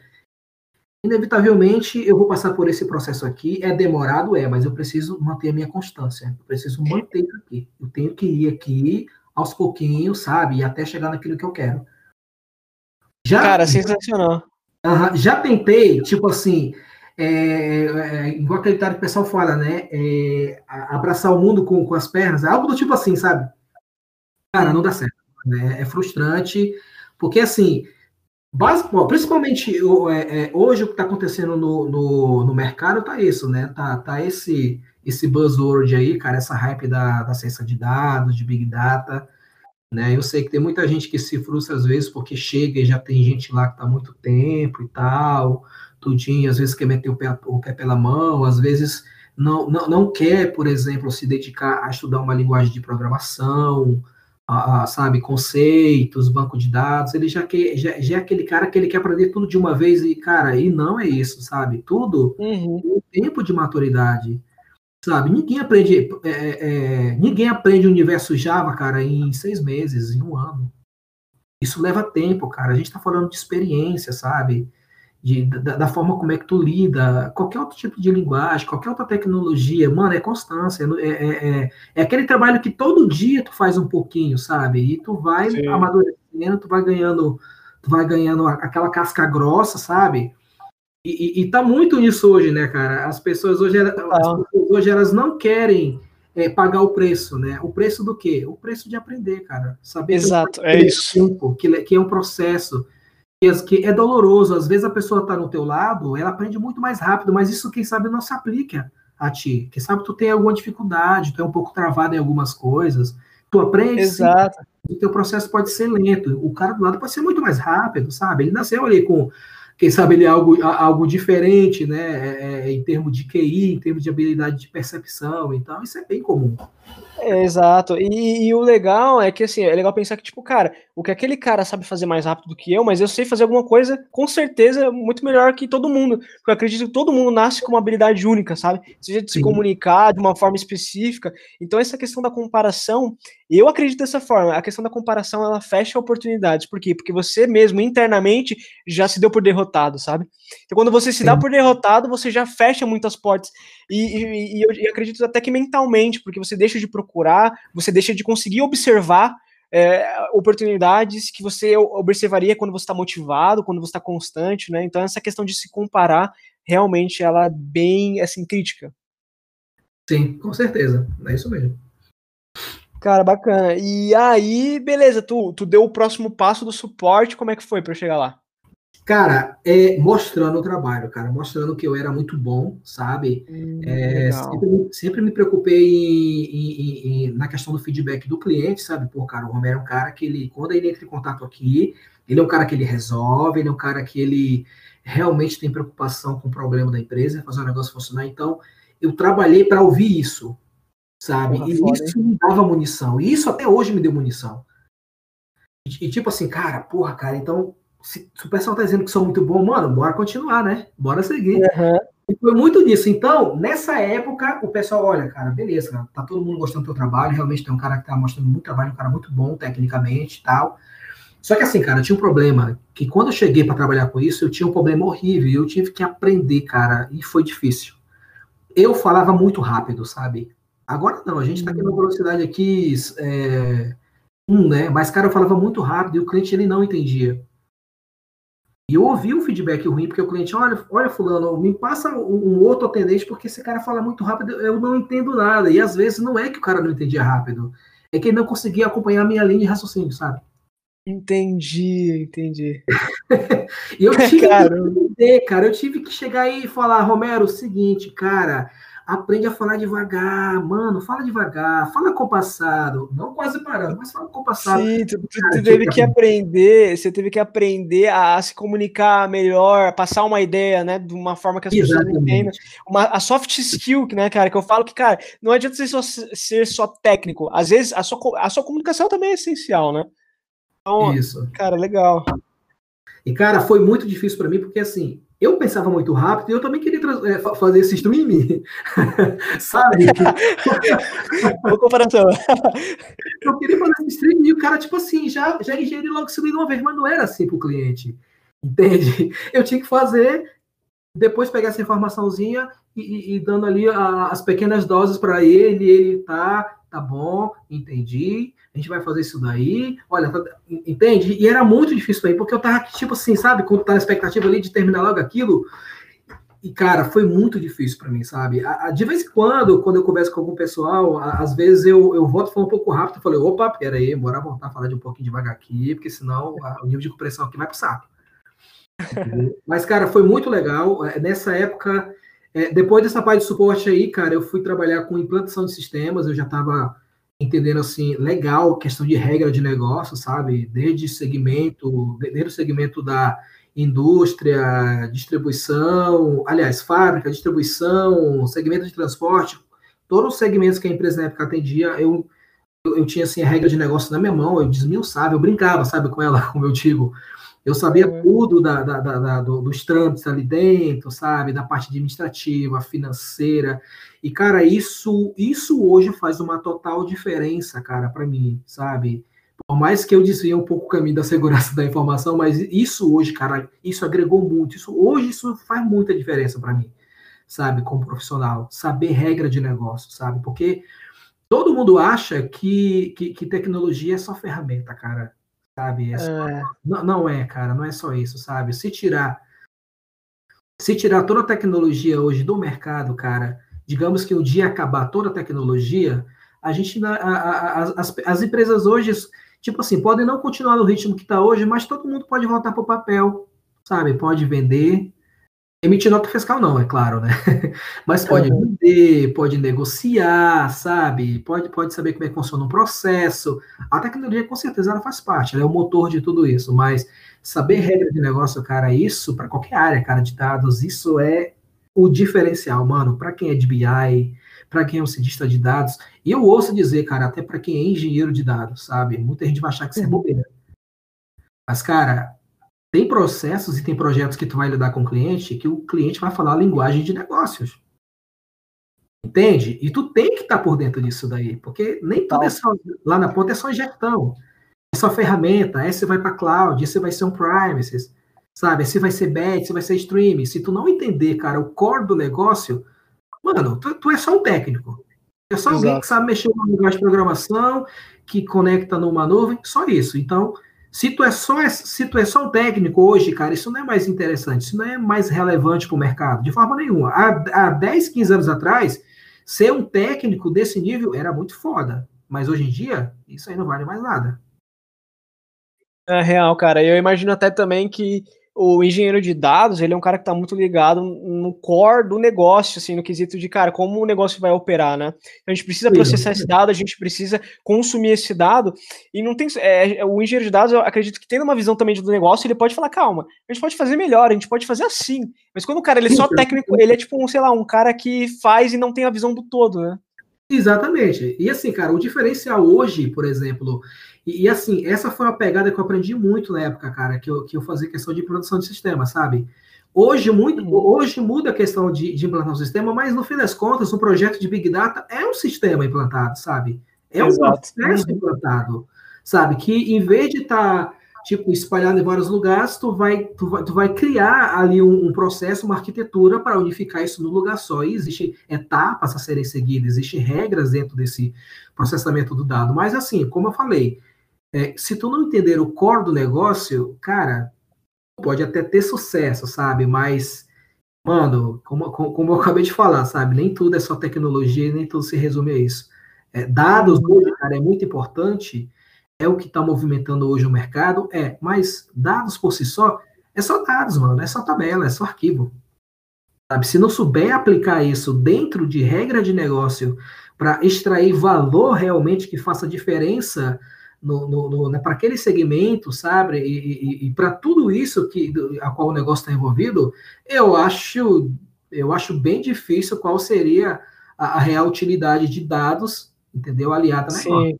inevitavelmente eu vou passar por esse processo aqui. É demorado, é, mas eu preciso manter a minha constância. Eu preciso manter isso aqui. Eu tenho que ir aqui aos pouquinhos, sabe? Até chegar naquilo que eu quero. Já, Cara, sensacional. Uh, já tentei, tipo assim, é, é, igual aquele cara que o pessoal fala, né? É, abraçar o mundo com, com as pernas, algo do tipo assim, sabe? Cara, não dá certo. Né? É frustrante, porque assim, bom, principalmente é, é, hoje o que está acontecendo no, no, no, mercado tá isso, né? Tá, tá esse, esse buzzword aí, cara, essa hype da, da ciência de dados, de Big Data. Né? Eu sei que tem muita gente que se frustra às vezes porque chega e já tem gente lá que está muito tempo e tal, tudinho, às vezes quer meter o pé, o pé pela mão, às vezes não, não, não quer, por exemplo, se dedicar a estudar uma linguagem de programação, a, a, sabe, conceitos, banco de dados, ele já, quer, já, já, é aquele cara que ele quer aprender tudo de uma vez e, cara, e não é isso, sabe? Tudo uhum. tem um tempo de maturidade. Sabe, ninguém aprende, é, é, é, ninguém aprende o universo Java, cara, em seis meses, em um ano. Isso leva tempo, cara. A gente está falando de experiência, sabe? De, da, da, forma como é que tu lida, qualquer outro tipo de linguagem, qualquer outra tecnologia, mano, é constância, é, é, é, é aquele trabalho que todo dia tu faz um pouquinho, sabe? E tu vai Sim. amadurecendo, tu vai ganhando, tu vai ganhando aquela casca grossa, sabe? E, e, tá muito nisso hoje, né, cara? As pessoas hoje, as pessoas hoje elas não querem é, pagar o preço, né? O preço do quê? O preço de aprender, cara. Saber Exato, é isso. Tempo, que, que é um processo que é doloroso. Às vezes a pessoa tá no teu lado, ela aprende muito mais rápido, mas isso, quem sabe, não se aplica a ti. Quem sabe tu tem alguma dificuldade, tu é um pouco travado em algumas coisas. Tu aprende, Exato. Sim, o teu processo pode ser lento. O cara do lado pode ser muito mais rápido, sabe? Ele nasceu ali com quem sabe ele é algo, algo diferente, né, é, é, em termos de QI, em termos de habilidade de percepção, então isso é bem comum. É, exato. E, e, o legal é que, assim, é legal pensar que, tipo, cara, o que aquele cara sabe fazer mais rápido do que eu, mas eu sei fazer alguma coisa, com certeza, muito melhor que todo mundo. Porque eu acredito que todo mundo nasce com uma habilidade única, sabe? Seja de Sim. se comunicar de uma forma específica. Então, essa questão da comparação, eu acredito dessa forma. A questão da comparação, ela fecha oportunidades. Por quê? Porque você mesmo, internamente, já se deu por derrotado, sabe? Então, quando você se Sim. dá por derrotado, você já fecha muitas portas. E, e, e eu, eu acredito até que mentalmente, porque você deixa de procurar, você deixa de conseguir observar é, oportunidades que você observaria quando você está motivado, quando você está constante, né? Então essa questão de se comparar realmente ela é bem assim crítica. Sim, com certeza, é isso mesmo. Cara, bacana. E aí, beleza, tu, tu deu o próximo passo do suporte, como é que foi para chegar lá? Cara, é, mostrando o trabalho, cara, mostrando que eu era muito bom, sabe? Hum, é, sempre, sempre, me preocupei em, em, em, na questão do feedback do cliente, sabe? Pô, cara, o Romero é um cara que ele, quando ele entra em contato aqui, ele é um cara que ele resolve, ele é um cara que ele realmente tem preocupação com o problema da empresa, fazer o negócio funcionar. Então, eu trabalhei para ouvir isso, sabe? Porra, e foda, isso hein? me dava munição. E isso até hoje me deu munição. E, e tipo assim, cara, porra, cara, então se, se, o pessoal tá dizendo que sou muito bom, mano, bora continuar, né? Bora seguir. Uhum. E foi muito disso. Então, nessa época, o pessoal, olha, cara, beleza, cara, tá todo mundo gostando do teu trabalho, realmente tem um cara que tá mostrando muito trabalho, um cara muito bom tecnicamente e tal. Só que assim, cara, tinha um problema, que quando eu cheguei para trabalhar com isso, eu tinha um problema horrível, eu tive que aprender, cara, e foi difícil. Eu falava muito rápido, sabe? Agora não, a gente tá aqui numa velocidade aqui, é, um, né? Mas, cara, eu falava muito rápido e o cliente ele não entendia. E eu ouvi um feedback ruim, porque o cliente, olha, olha, fulano, me passa um, um outro atendente, porque esse cara fala muito rápido, eu não entendo nada. E às vezes não é que o cara não entendia rápido, é que ele não conseguia acompanhar a minha linha de raciocínio, sabe? Entendi, entendi. e eu tive que entender, cara. Eu tive que chegar aí e falar, Romero, o seguinte, cara, aprende a falar devagar, mano, fala devagar, fala compassado, não quase parando, mas fala compassado. Sim, tu, tu, tu teve que aprender, você teve que aprender a se comunicar melhor, passar uma ideia, né, de uma forma que as Exatamente. pessoas entendam. Uma, a soft skill, né, cara, que eu falo que, cara, não adianta ser só, ser só técnico, às vezes a sua, a sua comunicação também é essencial, né? Então, Isso. cara, legal. E, cara, foi muito difícil para mim, porque, assim, eu pensava muito rápido e eu também queria é, fazer esse streaming, sabe? Boa comparação. eu queria fazer esse streaming e o cara, tipo assim, já, já ingeriu logo seguido uma vez, mas não era assim para o cliente, entende? Eu tinha que fazer, depois pegar essa informaçãozinha e, e, e dando ali a, as pequenas doses para ele, ele tá, tá bom, entendi, a gente vai fazer isso daí, olha, tá, entende? E era muito difícil aí, porque eu tava, tipo assim, sabe, quando tá na expectativa ali de terminar logo aquilo, e, cara, foi muito difícil para mim, sabe? De vez em quando, quando eu converso com algum pessoal, às vezes eu, eu volto falando um pouco rápido, eu falei, opa, peraí, bora voltar a falar de um pouquinho devagar aqui, porque senão o nível de compressão aqui vai pro saco. Mas, cara, foi muito legal. É, nessa época, é, depois dessa parte de suporte aí, cara, eu fui trabalhar com implantação de sistemas, eu já estava entendendo assim, legal, questão de regra de negócio, sabe? Desde segmento, desde o segmento da indústria, distribuição, aliás, fábrica, distribuição, segmento de transporte, todos os segmentos que a empresa na época atendia, eu, eu, eu tinha assim a regra de negócio na minha mão, eu desmiuçava, eu brincava, sabe, com ela, como eu digo. Eu sabia é. tudo da, da, da, da do, dos trâmites ali dentro, sabe? Da parte administrativa, financeira. E, cara, isso, isso hoje faz uma total diferença, cara, para mim, sabe? Por mais que eu desvie um pouco o caminho da segurança da informação, mas isso hoje, cara, isso agregou muito. Isso, hoje isso faz muita diferença para mim, sabe? Como profissional. Saber regra de negócio, sabe? Porque todo mundo acha que, que, que tecnologia é só ferramenta, cara sabe? É só... é. Não, não é, cara, não é só isso, sabe? Se tirar se tirar toda a tecnologia hoje do mercado, cara, digamos que um dia acabar toda a tecnologia, a gente, a, a, a, as, as empresas hoje, tipo assim, podem não continuar no ritmo que está hoje, mas todo mundo pode voltar para o papel, sabe? Pode vender, Emitir nota fiscal não, é claro, né? Mas pode uhum. vender, pode negociar, sabe? Pode, pode saber como é que funciona um processo. A tecnologia, com certeza, ela faz parte, ela é o motor de tudo isso. Mas saber regra de negócio, cara, isso para qualquer área, cara, de dados, isso é o diferencial, mano. Para quem é de BI, para quem é um cientista de dados. E eu ouço dizer, cara, até para quem é engenheiro de dados, sabe? Muita gente vai achar que isso é bobeira. Mas, cara, tem processos e tem projetos que tu vai lidar com o cliente que o cliente vai falar a linguagem de negócios. Entende? E tu tem que estar tá por dentro disso daí, porque nem tudo é só, lá na ponta é só gestão. É só ferramenta, esse vai para cloud, esse vai ser um premises, sabe? Esse vai ser batch, esse vai ser streaming. Se tu não entender, cara, o core do negócio, mano, tu, tu é só um técnico. É só Exato. alguém que sabe mexer numa linguagem de programação, que conecta numa nuvem, só isso. Então, se tu, é só, se tu é só um técnico hoje, cara, isso não é mais interessante, isso não é mais relevante para o mercado, de forma nenhuma. Há, há 10, 15 anos atrás, ser um técnico desse nível era muito foda. Mas hoje em dia, isso aí não vale mais nada. É real, cara. Eu imagino até também que o engenheiro de dados, ele é um cara que está muito ligado no core do negócio, assim, no quesito de, cara, como o negócio vai operar, né? A gente precisa processar esse dado, a gente precisa consumir esse dado, e não tem. É, o engenheiro de dados, eu acredito que tendo uma visão também do negócio, ele pode falar, calma, a gente pode fazer melhor, a gente pode fazer assim. Mas quando o cara ele é só técnico, ele é tipo um, sei lá, um cara que faz e não tem a visão do todo, né? Exatamente. E assim, cara, o diferencial hoje, por exemplo, e, e, assim, essa foi uma pegada que eu aprendi muito na época, cara, que eu, que eu fazia questão de produção de sistema, sabe? Hoje, muito, uhum. hoje muda a questão de, de implantar um sistema, mas no fim das contas, um projeto de Big Data é um sistema implantado, sabe? É Exato. um processo uhum. implantado, sabe? Que em vez de estar tá, tipo espalhado em vários lugares, tu vai, tu vai, tu vai criar ali um, um processo, uma arquitetura para unificar isso no lugar só. E existem etapas a serem seguidas, existem regras dentro desse processamento do dado. Mas assim, como eu falei, é, se tu não entender o core do negócio, cara, pode até ter sucesso, sabe? Mas, mano, como, como eu acabei de falar, sabe? Nem tudo é só tecnologia, nem tudo se resume a isso. É, dados cara, é muito importante, é o que está movimentando hoje o mercado, é, mas dados por si só, é só dados, mano, é só tabela, é só arquivo. Sabe? Se não souber aplicar isso dentro de regra de negócio para extrair valor realmente que faça diferença no, no, no né, para aquele segmento, sabe? E, e, e para tudo isso que a qual o negócio está envolvido, eu acho eu acho bem difícil qual seria a, a real utilidade de dados, entendeu? Aliada na Sim.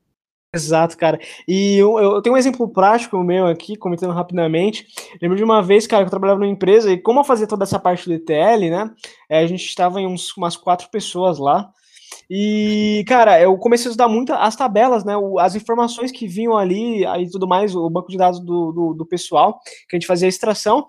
Exato, cara. E eu, eu, tenho um exemplo prático meu aqui, comentando rapidamente. Lembro de uma vez, cara, que eu trabalhava numa empresa e como eu fazia toda essa parte do ETL, né? É, a gente estava em uns, umas quatro pessoas lá. E, cara, eu comecei a estudar muito as tabelas, né? As informações que vinham ali e tudo mais, o banco de dados do, do, do pessoal, que a gente fazia a extração.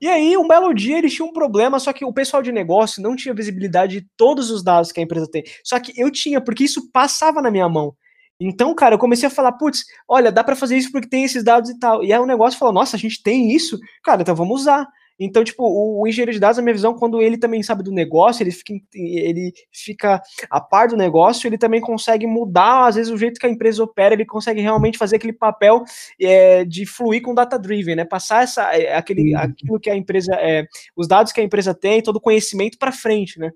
E aí, um belo dia, eles tinham um problema, só que o pessoal de negócio não tinha visibilidade de todos os dados que a empresa tem. Só que eu tinha, porque isso passava na minha mão. Então, cara, eu comecei a falar, putz, olha, dá para fazer isso porque tem esses dados e tal. E aí o negócio falou, nossa, a gente tem isso? Cara, então vamos usar. Então, tipo, o, o, engenheiro de dados, na minha visão, quando ele também sabe do negócio, ele fica, ele fica a par do negócio, ele também consegue mudar, às vezes, o jeito que a empresa opera, ele consegue realmente fazer aquele papel é, de fluir com data-driven, né? Passar essa, é, aquele, aquilo que a empresa, é, os dados que a empresa tem, todo o conhecimento para frente, né?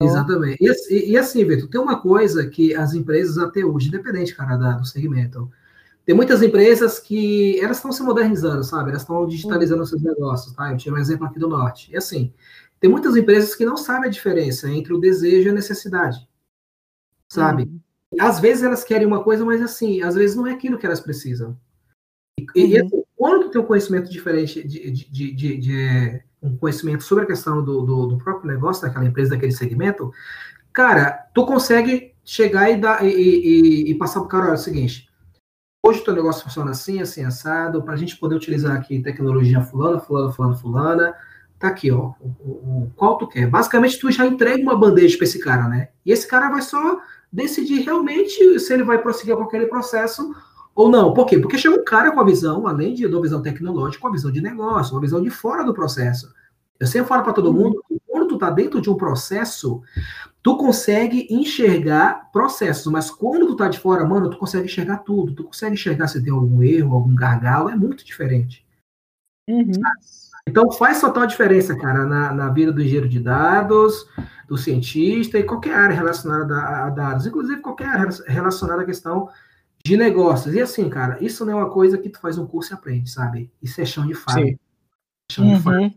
Então Exatamente. E, e, assim, Vitor, tem uma coisa que as empresas até hoje, independente, cara, da, do segmento, tem muitas empresas que elas estão se modernizando, sabe? Elas estão digitalizando seus negócios, tá? Eu tive um exemplo aqui do Norte. E assim, tem muitas empresas que não sabem a diferença entre o desejo e a necessidade, sabe? Uhum. Às vezes elas querem uma coisa, mas assim, às vezes não é aquilo que elas precisam. E, uhum. e assim, quando tu tem um conhecimento diferente de, de, de, de um conhecimento sobre a questão do, do, do, próprio negócio daquela empresa, daquele segmento, cara, tu consegue chegar e, dar, e, e, e passar pro cara, olha, é o seguinte, Hoje o teu negócio funciona assim, assim, assado, para a gente poder utilizar aqui tecnologia fulana, fulana, fulana, fulana. Tá aqui, ó, o, o, o qual tu quer. Basicamente, tu já entrega uma bandeja para esse cara, né? E esse cara vai só decidir realmente se ele vai prosseguir com aquele processo ou não. Por quê? Porque chega um cara com a visão, além de uma visão tecnológica, com a visão de negócio, uma visão de fora do processo. Eu sempre falo para todo uhum. mundo, quando tu tá dentro de um processo, tu consegue enxergar processos, mas quando tu tá de fora, mano, tu consegue enxergar tudo. Tu consegue enxergar se tem algum erro, algum gargalo, é muito diferente. Uhum. Então faz total diferença, cara, na, na vida do engenheiro de dados, do cientista e qualquer área relacionada a, a dados, inclusive qualquer área relacionada à questão de negócios. E assim, cara, isso não é uma coisa que tu faz um curso e aprende, sabe? Isso é chão de fábrica. Chão uhum. de fábrica.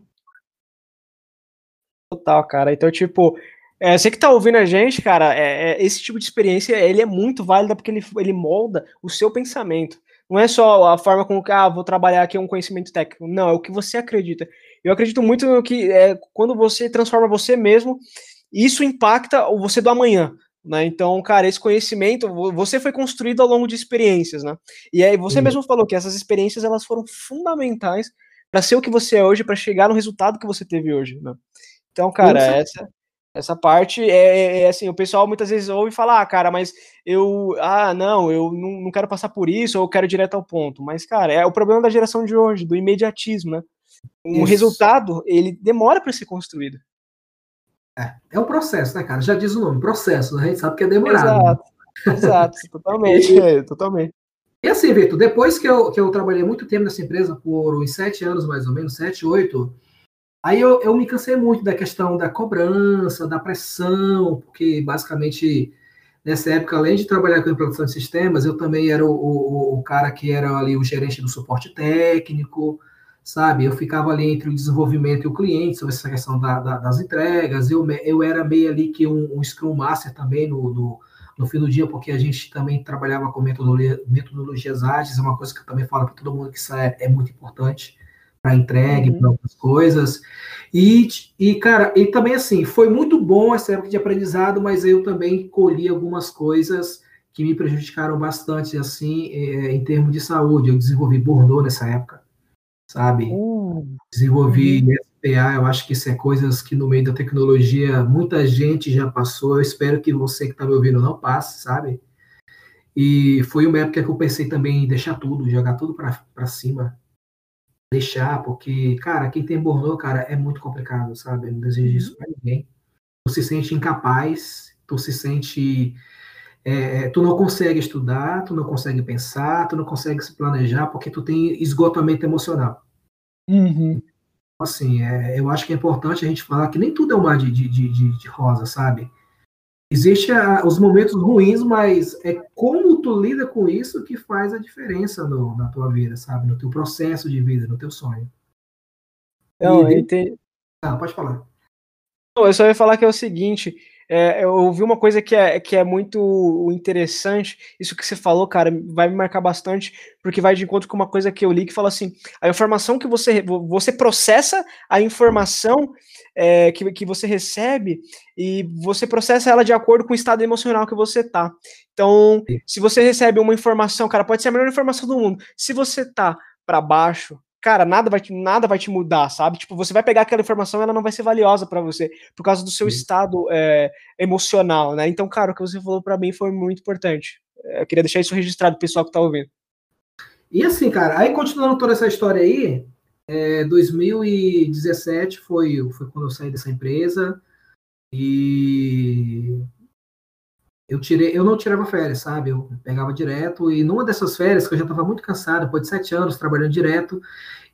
Total, cara. Então, tipo, é, você que tá ouvindo a gente, cara, é, é, esse tipo de experiência ele é muito válida porque ele, ele molda o seu pensamento. Não é só a forma como que, ah, vou trabalhar aqui um conhecimento técnico. Não, é o que você acredita. Eu acredito muito no que é, quando você transforma você mesmo, isso impacta o você do amanhã. Né? Então, cara, esse conhecimento, você foi construído ao longo de experiências, né? E aí você mesmo falou que essas experiências elas foram fundamentais para ser o que você é hoje, para chegar no resultado que você teve hoje, né? Então, cara, essa essa parte é, é, é, assim, o pessoal muitas vezes ouve falar, ah, cara, mas eu, ah, não, eu não, não quero passar por isso, ou eu quero ir direto ao ponto. Mas, cara, é o problema da geração de hoje, do imediatismo, né? Um resultado, ele demora para ser construído. É, é um processo, né, cara? Já diz o nome, processo, né? a gente sabe que é demorado. Exato, né? exato, totalmente, é, totalmente. E assim, Vitor, depois que eu, que eu trabalhei muito tempo nessa empresa, por uns sete anos mais ou menos, sete, oito, Aí eu, eu me cansei muito da questão da cobrança, da pressão, porque basicamente nessa época, além de trabalhar com implantação de sistemas, eu também era o, o, o, cara que era ali o gerente do suporte técnico, sabe? Eu ficava ali entre o desenvolvimento e o cliente sobre essa questão da, da, das entregas. Eu, eu era meio ali que um, um Scrum Master também no, no, no, fim do dia, porque a gente também trabalhava com metodologia, metodologias ágeis, é uma coisa que eu também falo para todo mundo que isso é, é muito importante para entregue, uhum. para outras coisas. E, e, cara, e também assim, foi muito bom essa época de aprendizado, mas eu também colhi algumas coisas que me prejudicaram bastante, assim, é, em termos de saúde. Eu desenvolvi bordô nessa época, sabe? Uhum. Desenvolvi uhum. SPA, eu acho que isso é coisas que no meio da tecnologia muita gente já passou. Eu espero que você que está me ouvindo não passe, sabe? E foi uma época que eu pensei também em deixar tudo, jogar tudo para cima, deixar, porque, cara, quem tem burnout, cara, é muito complicado, sabe? Eu não desejo isso uhum. pra ninguém. Tu se sente incapaz, tu se sente. É, é, tu não consegue estudar, tu não consegue pensar, tu não consegue se planejar, porque tu tem esgotamento emocional. Uhum. assim, é, eu acho que é importante a gente falar que nem tudo é um mar de, de, de, de rosa, sabe? Existem os momentos ruins, mas é como tu lida com isso que faz a diferença no, na tua vida, sabe? No teu processo de vida, no teu sonho. Não, e, entendi. Ah, pode falar. Não, eu só ia falar que é o seguinte, é, eu ouvi uma coisa que é, que é muito interessante, isso que você falou, cara, vai me marcar bastante, porque vai de encontro com uma coisa que eu li que fala assim: a informação que você, você processa a informação é, que, que você recebe e você processa ela de acordo com o estado emocional que você tá. Então, se você recebe uma informação, cara, pode ser a melhor informação do mundo, se você tá para baixo, cara, nada vai te, nada vai te mudar, sabe? Tipo, você vai pegar aquela informação e ela não vai ser valiosa para você, por causa do seu Sim. estado é, emocional, né? Então, cara, o que você falou para mim foi muito importante. É, eu queria deixar isso registrado pro pessoal que tá ouvindo. E assim, cara, aí continuando toda essa história aí, é, 2017 foi, foi quando eu saí dessa empresa e eu tirei, eu não tirava férias, sabe? Eu pegava direto e numa dessas férias que eu já estava muito cansado, depois de sete anos trabalhando direto.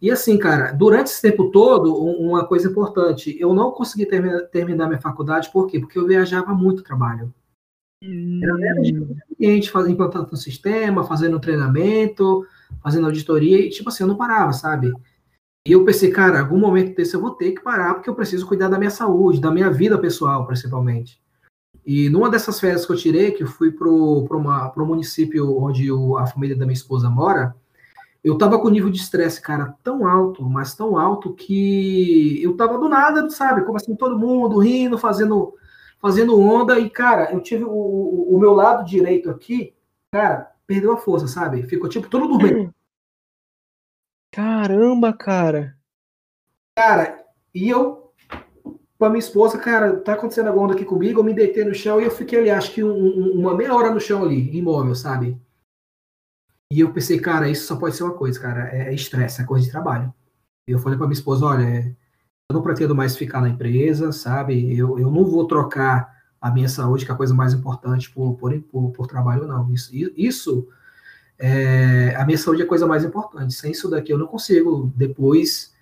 E assim, cara, durante esse tempo todo, uma coisa importante, eu não consegui terminar, terminar minha faculdade, por quê? Porque eu viajava muito trabalho. Hum. Era gente fazendo implantando um sistema, fazendo treinamento, fazendo auditoria, e tipo assim, eu não parava, sabe? E eu pensei, cara, algum momento desse eu vou ter que parar, porque eu preciso cuidar da minha saúde, da minha vida pessoal, principalmente. E numa dessas férias que eu tirei, que eu fui para o município onde o, a família da minha esposa mora, eu tava com nível de estresse, cara, tão alto, mas tão alto que eu tava do nada, sabe? Conversando com todo mundo, rindo, fazendo, fazendo onda, e, cara, eu tive o, o, o meu lado direito aqui, cara, perdeu a força, sabe? Ficou tipo todo dormindo. Caramba, cara. Cara, e eu para minha esposa, cara, tá acontecendo alguma onda aqui comigo, eu me deitei no chão e eu fiquei ali, acho que um, um, uma meia hora no chão ali, imóvel, sabe? E eu pensei, cara, isso só pode ser uma coisa, cara, é estresse, é coisa de trabalho. E eu falei para minha esposa, olha, eu não pretendo mais ficar na empresa, sabe? Eu, eu não vou trocar a minha saúde, que é a coisa mais importante, por, por, por, por trabalho, não. Isso, isso é, a minha saúde é a coisa mais importante. Sem isso daqui eu não consigo depois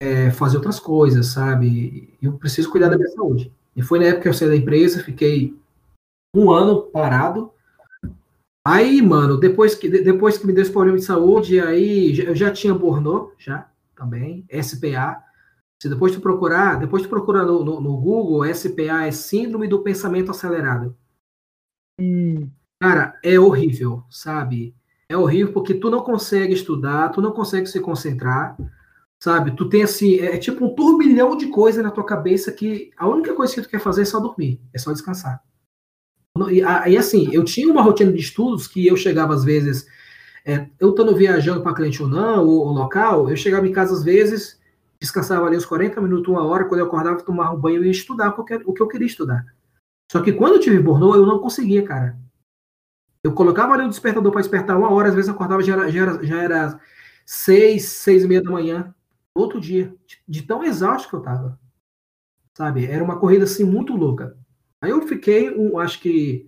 é, fazer outras coisas, sabe? Eu preciso cuidar da minha saúde. E foi na época que eu saí da empresa, fiquei um ano parado. Aí, mano, depois que, depois que me deu esse problema de saúde, aí eu já tinha Bornô, já, também, SPA. Se depois de procurar, depois de procurar no, no, no, Google, SPA é Síndrome do Pensamento Acelerado. Hum. Cara, é horrível, sabe? É horrível porque tu não consegue estudar, tu não consegue se concentrar, Sabe? Tu tem assim, é, é tipo um turbilhão de coisas na tua cabeça que a única coisa que tu quer fazer é só dormir, é só descansar. E, assim, eu tinha uma rotina de estudos que eu chegava às vezes, é, eu estando viajando para cliente ou não, ou, ou, local, eu chegava em casa às vezes, descansava ali uns 40 minutos, uma hora, quando eu acordava, tomava um banho e ia estudar o que, eu, o que eu queria estudar. Só que quando eu tive burnout, eu não conseguia, cara. Eu colocava ali o despertador para despertar uma hora, às vezes acordava já era, já era, já era seis, seis e meia da manhã outro dia, de tão exausto que eu tava. Sabe? Era uma corrida assim muito louca. Aí eu fiquei, um, acho que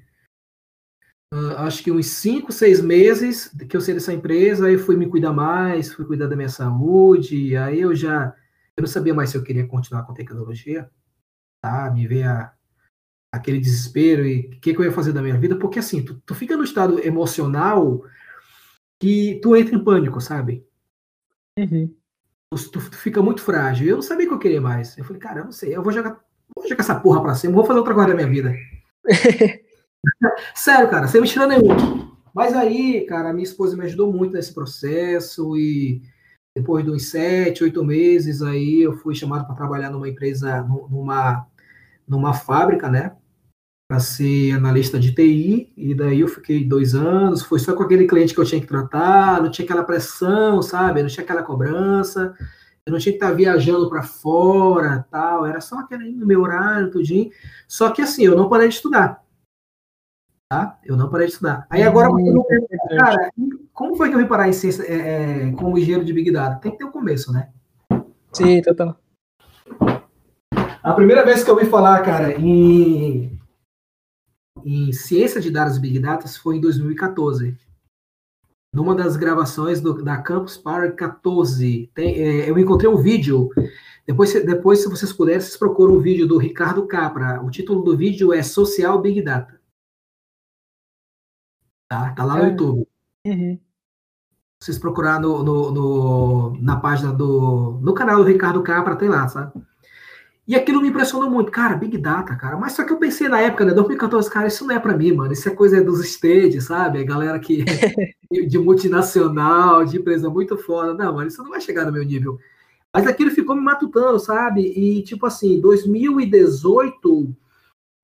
uh, acho que uns 5, 6 meses que eu saí dessa empresa, aí eu fui me cuidar mais, fui cuidar da minha saúde, aí eu já eu não sabia mais se eu queria continuar com tecnologia, tá? Me veio a, aquele desespero e o que, que, eu ia fazer da minha vida, porque assim, tu, tu fica no estado emocional que tu entra em pânico, sabe? Uhum tu, tu, fica muito frágil. Eu não sabia que eu queria mais. Eu falei, cara, eu não sei, eu vou jogar, vou jogar essa porra pra cima, vou fazer outra coisa da minha vida. Sério, cara, sem mentira nenhuma. Mas aí, cara, minha esposa me ajudou muito nesse processo e depois de uns sete, oito meses, aí eu fui chamado para trabalhar numa empresa, numa, numa fábrica, né? Para ser analista de TI, e daí eu fiquei dois anos. Foi só com aquele cliente que eu tinha que tratar, não tinha aquela pressão, sabe? Não tinha aquela cobrança, eu não tinha que estar viajando para fora, tal. Era só aquele no meu horário, tudinho. Só que assim, eu não parei de estudar. Tá? Eu não parei de estudar. Aí agora, hum, cara, como foi que eu vim parar em ciência é, é, como engenheiro de Big Data? Tem que ter um começo, né? Sim, total. A primeira vez que eu ouvi falar, cara, em em ciência de dados Big Data foi em 2014. numa das gravações do, da Campus Party 14, tem, é, eu encontrei um vídeo. Depois, depois, se vocês puderem, vocês procuram um vídeo do Ricardo Capra. O título do vídeo é Social Big Data. Tá, tá lá no é. YouTube. Uhum. Vocês procurar no, no, no, na página do. No canal do Ricardo Capra, tem lá, sabe? E aquilo me impressionou muito. Cara, Big Data, cara. Mas só que eu pensei na época, né? 2014, cara, isso não é para mim, mano. Isso é coisa dos stages, sabe? A galera que de multinacional, de empresa muito foda. Não, mano, isso não vai chegar no meu nível. Mas aquilo ficou me matutando, sabe? E tipo assim, 2018,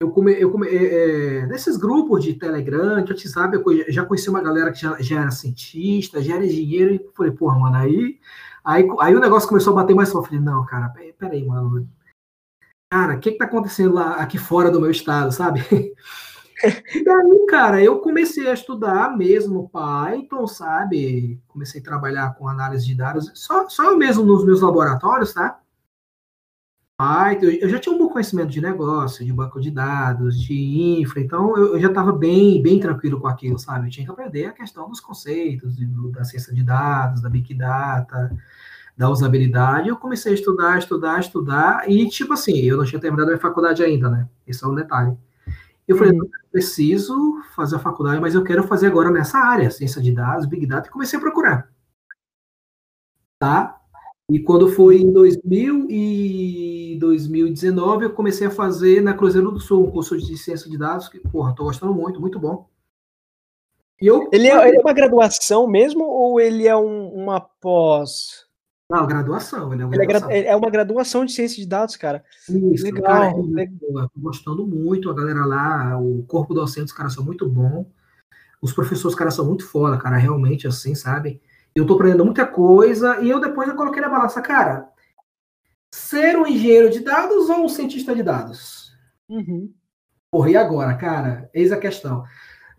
eu come, eu come, é, é, nesses grupos de Telegram, de WhatsApp, eu já conheci uma galera que já, já era cientista, já era engenheiro, e falei, porra, mano, aí, aí, aí o negócio começou a bater mais forte. Falei, não, cara, peraí, mano cara, o que, que tá acontecendo lá aqui fora do meu estado, sabe? E daí, cara, eu comecei a estudar mesmo Python, sabe? Comecei a trabalhar com análise de dados, só, só eu mesmo nos meus laboratórios, tá? Python, eu já tinha um bom conhecimento de negócio, de banco de dados, de infra, então eu, eu já estava bem, bem tranquilo com aquilo, sabe? Eu tinha que aprender a questão dos conceitos, de, da ciência de dados, da Big Data, da usabilidade, eu comecei a estudar, estudar, estudar, e tipo assim, eu não tinha terminado a minha faculdade ainda, né? Esse é um detalhe. Eu falei, uhum. preciso fazer a faculdade, mas eu quero fazer agora nessa área, ciência de dados, Big Data, e comecei a procurar. Tá? E quando foi em 2000 e 2019, eu comecei a fazer na Cruzeiro do Sul um curso de ciência de dados, que, porra, tô gostando muito, muito bom. E eu... ele, é, ele é uma graduação mesmo ou ele é um, uma pós? Não, graduação. Ele é, uma ele graduação. É, é, uma graduação de ciência de dados, cara. Isso, legal. Cara, é, tô gostando muito. A galera lá, o corpo docente, os caras são muito bom. Os professores, os caras são muito foda, cara, realmente, assim, sabe? Eu tô aprendendo muita coisa e eu depois eu coloquei na balança, cara, ser um engenheiro de dados ou um cientista de dados? Uhum. Porra, e agora, cara? Eis a questão.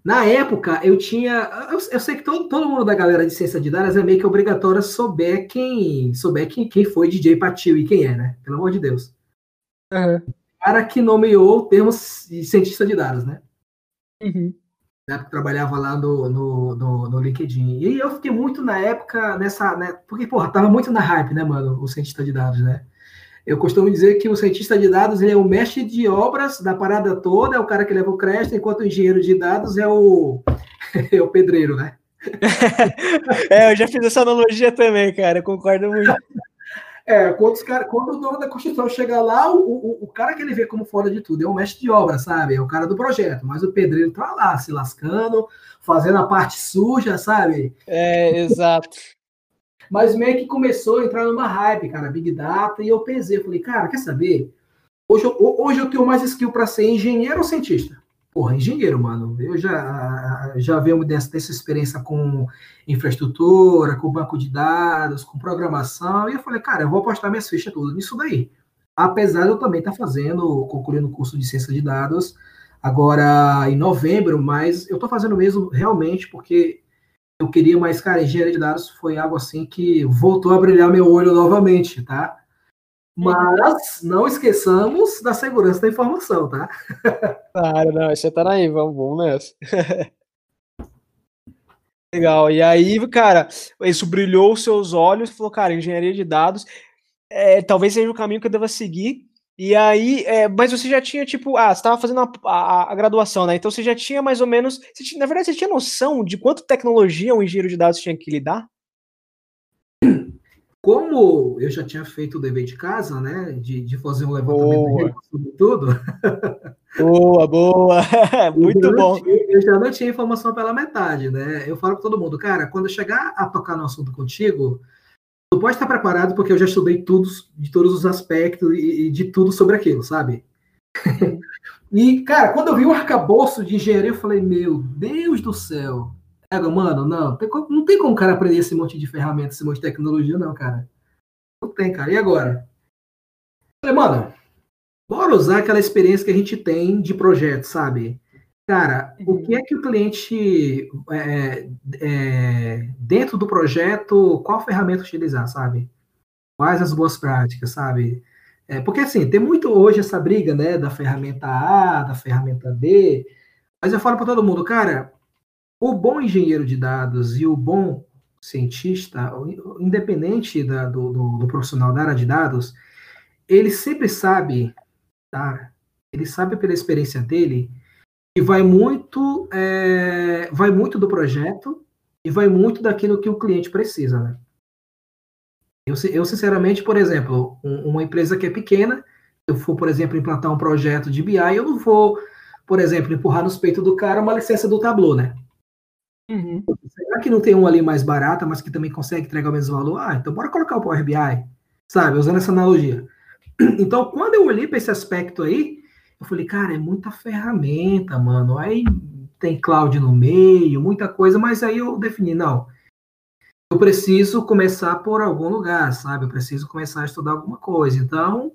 Na época, eu tinha. Eu, eu, sei que todo, todo mundo da galera de ciência de dados é meio que obrigatório souber quem souber quem, quem foi DJ Patil e quem é, né? Pelo amor de Deus. Uhum. O cara que nomeou o termo cientista de dados, né? Uhum. Na época trabalhava lá no, no, no, no, LinkedIn. E eu fiquei muito na época nessa. Né, porque, porra, tava muito na hype, né, mano? O cientista de dados, né? Eu costumo dizer que o cientista de dados ele é o mestre de obras da parada toda, é o cara que leva o crédito, enquanto o engenheiro de dados é o, é o pedreiro, né? é, eu já fiz essa analogia também, cara, eu concordo muito. É, quando, os cara, quando o dono da construção chega lá, o, o, o, cara que ele vê como fora de tudo é o mestre de obra, sabe? É o cara do projeto, mas o pedreiro tá lá se lascando, fazendo a parte suja, sabe? É, exato. Mas meio que começou a entrar numa hype, cara, Big Data, e eu pensei, falei, cara, quer saber? Hoje eu, hoje eu tenho mais skill para ser engenheiro ou cientista? Porra, engenheiro, mano. Eu já, já venho dessa, dessa experiência com infraestrutura, com banco de dados, com programação, e eu falei, cara, eu vou apostar minhas fichas tudo nisso daí. Apesar de eu também estar tá fazendo, concluindo o curso de ciência de dados, agora em novembro, mas eu estou fazendo mesmo realmente porque eu queria, mas, cara, engenharia de dados foi algo assim que voltou a brilhar meu olho novamente, tá? Mas não esqueçamos da segurança da informação, tá? Claro, não, você tá aí, vamos, vamos nessa. Legal, e aí, cara, isso brilhou os seus olhos, falou, cara, engenharia de dados, é, talvez seja o caminho que eu deva seguir, e aí, é, mas você já tinha, tipo, ah, você estava fazendo a, a, a, graduação, né? Então você já tinha mais ou menos. Tinha, na verdade, você tinha noção de quanto tecnologia um engenheiro de dados tinha que lidar? Como eu já tinha feito o dever de casa, né? De, de fazer um levantamento sobre tudo. Boa, boa! Muito eu bom. Tinha, eu já não tinha informação pela metade, né? Eu falo para todo mundo, cara, quando eu chegar a tocar no assunto contigo, tu pode estar preparado porque eu já estudei tudo, de todos os aspectos e, e de tudo sobre aquilo, sabe? e, cara, quando eu vi o arcabouço de engenharia, eu falei, meu Deus do céu. Mano, não, tem, não tem como o cara aprender esse monte de ferramentas, esse monte de tecnologia, não, cara. Não tem, cara. E agora? Eu falei, mano, bora usar aquela experiência que a gente tem de projeto, sabe? Cara, o que uhum. é que o cliente, é, é, dentro do projeto, qual ferramenta utilizar, sabe? Quais as boas práticas, sabe? É, porque, assim, tem muito hoje essa briga, né, da ferramenta A, da ferramenta B, mas eu falo para todo mundo, cara, o bom engenheiro de dados e o bom cientista, independente da, do, do, do, profissional da área de dados, ele sempre sabe, tá? Ele sabe pela experiência dele que vai muito, é, vai muito do projeto e vai muito daquilo que o cliente precisa, né? Eu, eu sinceramente, por exemplo, um, uma empresa que é pequena, eu for, por exemplo, implantar um projeto de BI, eu não vou, por exemplo, empurrar nos peitos do cara uma licença do Tableau, né? Uhum. Será que não tem um ali mais barata, mas que também consegue entregar o mesmo valor? Ah, então bora colocar o Power BI, sabe? Usando essa analogia. Então, quando eu olhei para esse aspecto aí, eu falei, cara, é muita ferramenta, mano. Aí tem cloud no meio, muita coisa, mas aí eu defini, não. Eu preciso começar por algum lugar, sabe? Eu preciso começar a estudar alguma coisa. Então,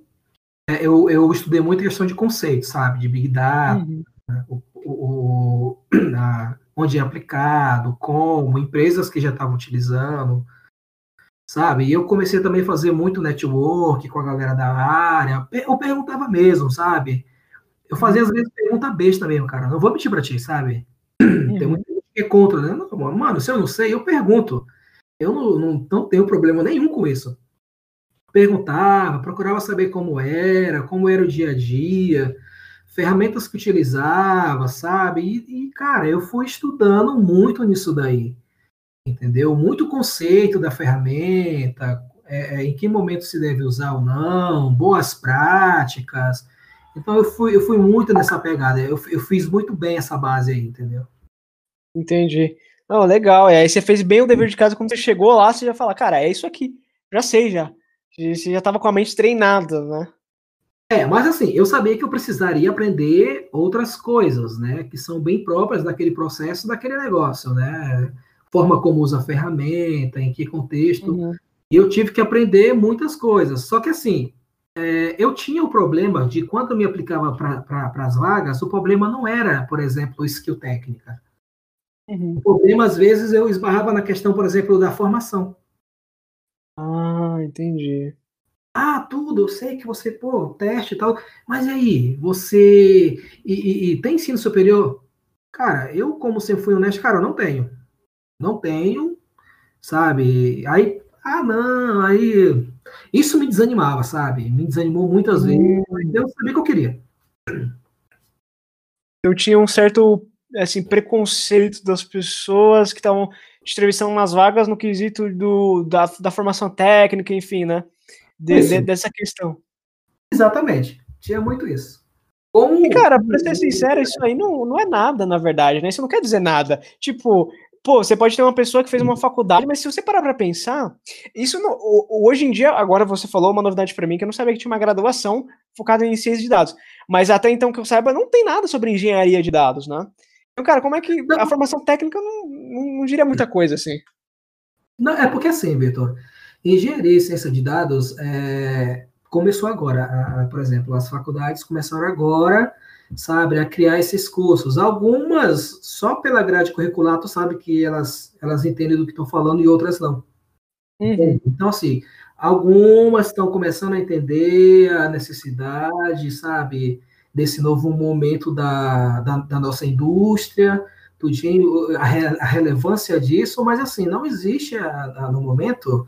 é, eu, eu estudei muito questão de conceito, sabe? De Big Data, uhum. né? o, o, a, onde é aplicado, como, empresas que já estavam utilizando, sabe? E eu comecei também a fazer muito network com a galera da área. Eu perguntava mesmo, sabe? Eu fazia às vezes pergunta besta mesmo, cara. Não vou mentir pra ti, sabe? Uhum. Tem muita gente que é contra, né? Não, mano, se eu não sei, eu pergunto. Eu não, não, não tenho problema nenhum com isso. Perguntava, procurava saber como era, como era o dia a dia ferramentas que utilizava, sabe? E, e, cara, eu fui estudando muito nisso daí, entendeu? Muito conceito da ferramenta, é, é, em que momento se deve usar ou não, boas práticas. Então eu fui, eu fui muito nessa pegada, eu, eu fiz muito bem essa base aí, entendeu? Entendi. Não, legal. E aí você fez bem o dever de casa quando você chegou lá, você já fala, cara, é isso aqui. Já sei já. Você já estava com a mente treinada, né? É, mas assim, eu sabia que eu precisaria aprender outras coisas, né? Que são bem próprias daquele processo, daquele negócio, né? Forma como usa a ferramenta, em que contexto. Uhum. E eu tive que aprender muitas coisas. Só que assim, é, eu tinha o problema de quando eu me aplicava para as vagas, o problema não era, por exemplo, skill técnica. Uhum. O problema, às vezes, eu esbarrava na questão, por exemplo, da formação. Ah, entendi. Ah, tudo, eu sei que você, pô, teste e tal, mas e aí, você. E, e, e, tem ensino superior? Cara, eu, como sempre fui honesto, cara, eu não tenho. Não tenho, sabe? Aí, ah, não, aí. Isso me desanimava, sabe? Me desanimou muitas vezes, hum. mas eu sabia que eu queria. Eu tinha um certo assim, preconceito das pessoas que estavam entrevistando nas vagas no quesito do, da, da formação técnica, enfim, né? de, de, dessa questão. Exatamente. Tinha muito isso. Como... E, cara, pra ser sincero, isso aí não, não é nada, na verdade, né? Isso não quer dizer nada. Tipo, pô, você pode ter uma pessoa que fez uma faculdade, mas se você parar pra pensar, isso não, hoje em dia, agora você falou uma novidade para mim, que eu não sabia que tinha uma graduação focada em ciência de dados. Mas até então que eu saiba, não tem nada sobre engenharia de dados, né? Então, cara, como é que a formação técnica não, não, não diria muita coisa, assim? Não, é porque assim, Vitor, Engenharia e ciência de dados é, começou agora, a, por exemplo, as faculdades começaram agora, sabe, a criar esses cursos. Algumas, só pela grade curricular, tu sabe que elas, elas entendem do que estão falando e outras não. Uhum. Então, assim, algumas estão começando a entender a necessidade, sabe, desse novo momento da, da, da nossa indústria, tudinho, a, re, a, relevância disso, mas assim, não existe a, no momento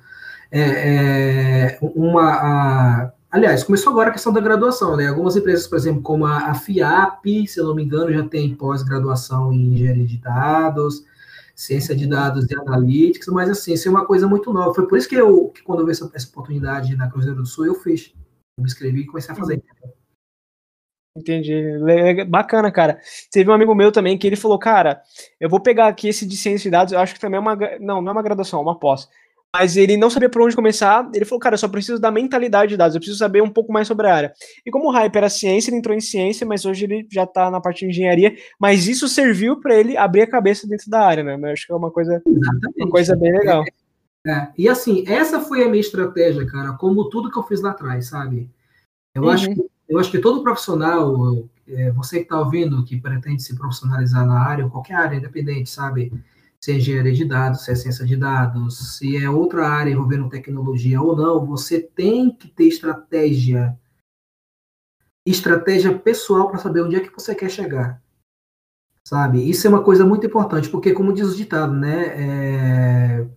é, é, uma. Aliás, começou agora a questão da graduação, né? Algumas empresas, por exemplo, como a, a FIAP, se eu não me engano, já tem pós-graduação em engenharia de dados, ciência de dados e analytics, mas assim, isso é uma coisa muito nova. Foi por isso que eu, que quando eu vi essa, essa oportunidade na Cruzeiro do Sul, eu fiz. Eu me inscrevi e comecei a fazer. Entendi. Bacana, cara. Teve um amigo meu também que ele falou, cara, eu vou pegar aqui esse de ciência de dados, eu acho que também é uma. Não, não é uma graduação, é uma pós mas ele não sabia por onde começar. Ele falou, cara, eu só preciso da mentalidade de dados, eu preciso saber um pouco mais sobre a área. E como o hype era ciência, ele entrou em ciência, mas hoje ele já tá na parte de engenharia. Mas isso serviu para ele abrir a cabeça dentro da área, né? Eu acho que é uma coisa, uma coisa bem legal. É, é. E assim, essa foi a minha estratégia, cara, como tudo que eu fiz lá atrás, sabe? Eu, uhum. acho, que, eu acho que todo profissional, é, você que está ouvindo, que pretende se profissionalizar na área, ou qualquer área independente, sabe? Se é engenharia de dados, se é ciência de dados, se é outra área envolvendo tecnologia ou não, você tem que ter estratégia. Estratégia pessoal para saber onde é que você quer chegar. Sabe? Isso é uma coisa muito importante, porque, como diz o ditado, né? É...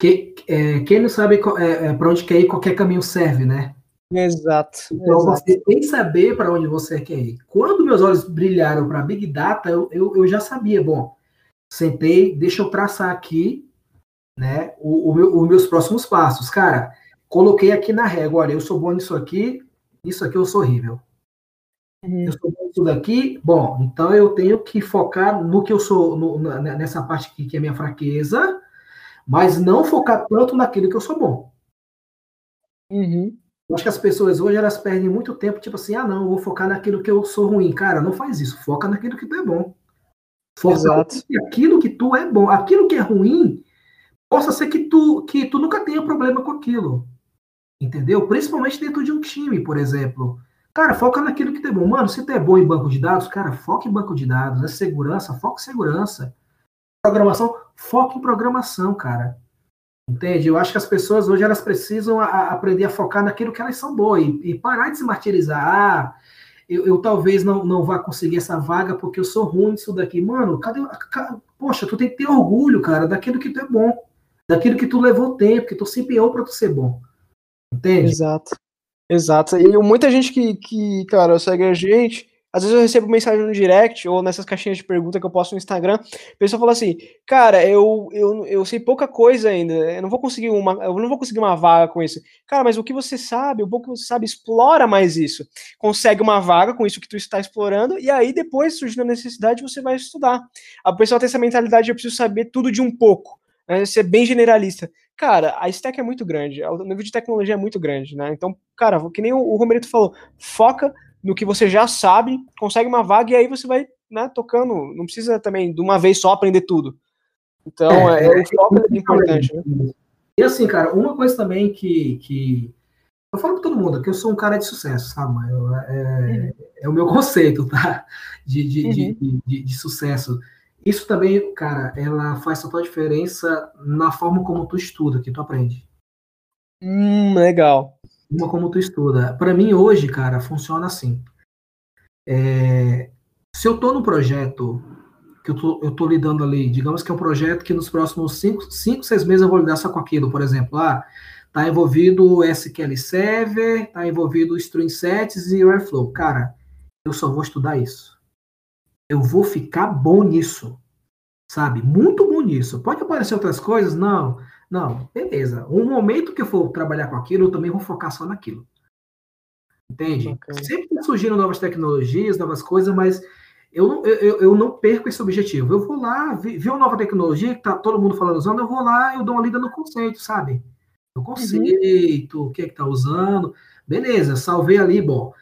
Que, é, quem não sabe é, é para onde quer ir, qualquer caminho serve, né? Exato. Então exato. você tem que saber para onde você quer ir. Quando meus olhos brilharam para Big Data, eu, eu, eu, já sabia, bom, sentei, deixa eu traçar aqui, né, o, o meu, os meus próximos passos. Cara, coloquei aqui na régua, olha, eu sou bom nisso aqui, isso aqui eu sou horrível. Uhum. Eu sou bom nisso daqui, bom, então eu tenho que focar no que eu sou, no, nessa parte aqui que é minha fraqueza, mas não focar tanto naquilo que eu sou bom. Uhum. Eu acho que as pessoas hoje elas perdem muito tempo, tipo assim, ah, não, vou focar naquilo que eu sou ruim. Cara, não faz isso. Foca naquilo que tu é bom. Exato. aquilo que tu é bom. Aquilo que é ruim, possa ser que tu, que tu nunca tenha problema com aquilo. Entendeu? Principalmente dentro de um time, por exemplo. Cara, foca naquilo que tu é bom. Mano, se tu é bom em banco de dados, cara, foca em banco de dados. É segurança, foca em segurança. Programação, foca em programação, cara. Entende? Eu acho que as pessoas hoje elas precisam a, a aprender a focar naquilo que elas são boas e, e parar de se martirizar. Ah, eu, eu, talvez não, não vá conseguir essa vaga porque eu sou ruim nisso daqui. Mano, cadê. Ca, poxa, tu tem que ter orgulho, cara, daquilo que tu é bom. Daquilo que tu levou tempo, que tu se empenhou para tu ser bom. Entende? Exato. Exato. E muita gente que, que cara, segue a gente às vezes eu recebo mensagem no direct ou nessas caixinhas de pergunta que eu posto no Instagram. A pessoa fala assim: Cara, eu, eu, eu sei pouca coisa ainda. Eu não vou conseguir uma, eu não vou conseguir uma vaga com isso. Cara, mas o que você sabe, o pouco que você sabe, explora mais isso. Consegue uma vaga com isso que tu está explorando, e aí depois, surgindo a necessidade, você vai estudar. A pessoa tem essa mentalidade: eu preciso saber tudo de um pouco. Né, ser bem generalista. Cara, a stack é muito grande, o nível de tecnologia é muito grande, né? Então, cara, que nem o, Romerito falou, foca no que você já sabe, consegue uma vaga e aí você vai né, tocando. Não precisa também de uma vez só aprender tudo. Então, é, é, é o foco é importante. Né? E assim, cara, uma coisa também que, que eu falo para todo mundo que eu sou um cara de sucesso, sabe? Eu, é, uhum. é, o meu conceito, tá? De, de, uhum. de, de, de, sucesso. Isso também, cara, ela faz total diferença na forma como tu estuda, que tu aprende. Hum, legal uma como tu estuda. Para mim, hoje, cara, funciona assim. É, se eu estou no projeto que eu tô, eu tô lidando ali, digamos que é um projeto que nos próximos 5, 6 meses eu vou lidar só com aquilo, por exemplo, ah, tá envolvido o SQL Server, tá envolvido o String Sets e o Airflow. Cara, eu só vou estudar isso. Eu vou ficar bom nisso, sabe? Muito bom nisso. Pode aparecer outras coisas? Não. Não, beleza. Um momento que eu for trabalhar com aquilo, eu também vou focar só naquilo. Entende? Okay. Sempre surgindo novas tecnologias, novas coisas, mas eu não, eu, eu não perco esse objetivo. Eu vou lá, ver uma nova tecnologia que tá todo mundo falando usando, eu vou lá, eu dou uma lida no conceito, sabe? No uhum. conceito, uhum. o que é que tá usando. Beleza, salvei ali, bom.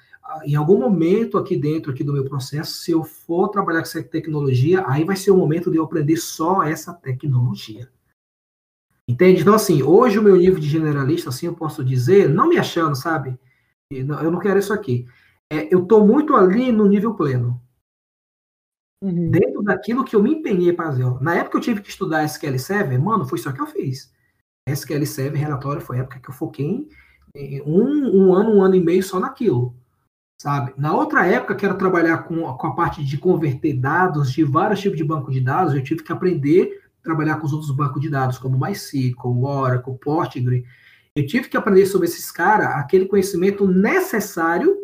Em algum momento aqui dentro aqui do meu processo, se eu for trabalhar com essa tecnologia, aí vai ser o momento de eu aprender só essa tecnologia. Entende? Então, assim, hoje o meu nível de generalista, assim, eu posso dizer, não me achando, sabe? Eu não quero isso aqui. É, eu estou muito ali no nível pleno. Uhum. Dentro daquilo que eu me empenhei para fazer. Na época eu tive que estudar SQL Server, mano, foi só que eu fiz. SQL Server, relatório, foi a época que eu foquei em um, um ano, um ano e meio só naquilo. Sabe? Na outra época, que era trabalhar com, com a parte de converter dados de vários tipos de banco de dados, eu tive que aprender trabalhar com os outros bancos de dados, como MySQL, Oracle, Postgre. Eu tive que aprender sobre esses caras, aquele conhecimento necessário,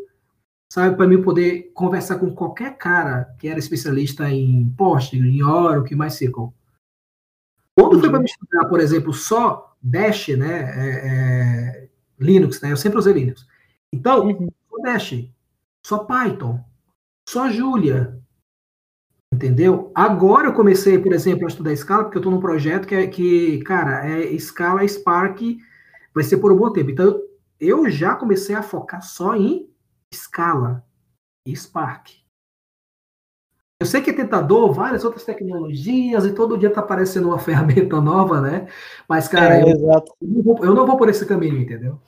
sabe, para mim poder conversar com qualquer cara que era especialista em Postgre, em Oracle, MySQL. Quando foi para me estudar, por exemplo, só Bash, né, é, é, Linux, né, eu sempre usei Linux. Então, uhum. só Bash, só Python, só Julia, Entendeu? Agora eu comecei, por exemplo, a estudar Scala, porque eu estou num projeto que, é, que, cara, é Scala Spark, vai ser por um bom tempo. Então, eu já comecei a focar só em Scala e Spark. Eu sei que é tentador, várias outras tecnologias, e todo dia tá aparecendo uma ferramenta nova, né? Mas, cara, é, eu, eu, não vou, eu não vou por esse caminho, entendeu?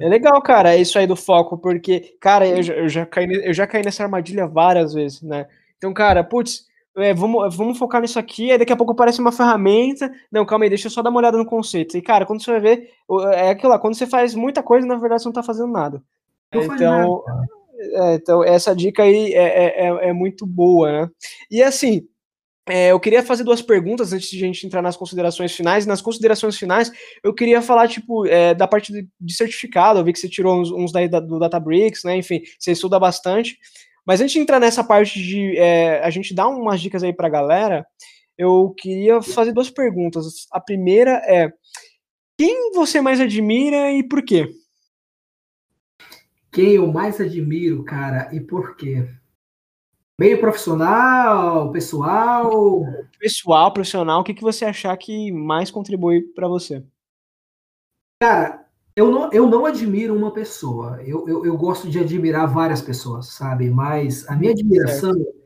É legal, cara, é isso aí do foco, porque, cara, eu eu já, caí, eu já caí nessa armadilha várias vezes, né? Então, cara, putz, é, vamos, vamos focar nisso aqui, aí daqui a pouco aparece uma ferramenta. Não, calma aí, deixa eu só dar uma olhada no conceito. E, cara, quando você vai ver, é aquilo lá, quando você faz muita coisa, na verdade você não tá fazendo nada. Não então, nada. É, então, essa dica aí é, é, é, é muito boa, né? E assim, é, eu queria fazer duas perguntas antes de a gente entrar nas considerações finais. Nas considerações finais, eu queria falar, tipo, da parte de, certificado. Eu vi que você tirou uns, uns daí da, do Databricks, né? Enfim, você estuda bastante. Mas antes de entrar nessa parte de é, a gente dar umas dicas aí pra galera, eu queria fazer duas perguntas. A primeira é: quem você mais admira e por quê? Quem eu mais admiro, cara, e por quê? Meio profissional, pessoal? Pessoal, profissional, o que, que você achar que mais contribui para você? Cara, eu não, eu não admiro uma pessoa. Eu, eu, eu, gosto de admirar várias pessoas, sabe? Mas a minha admiração certo.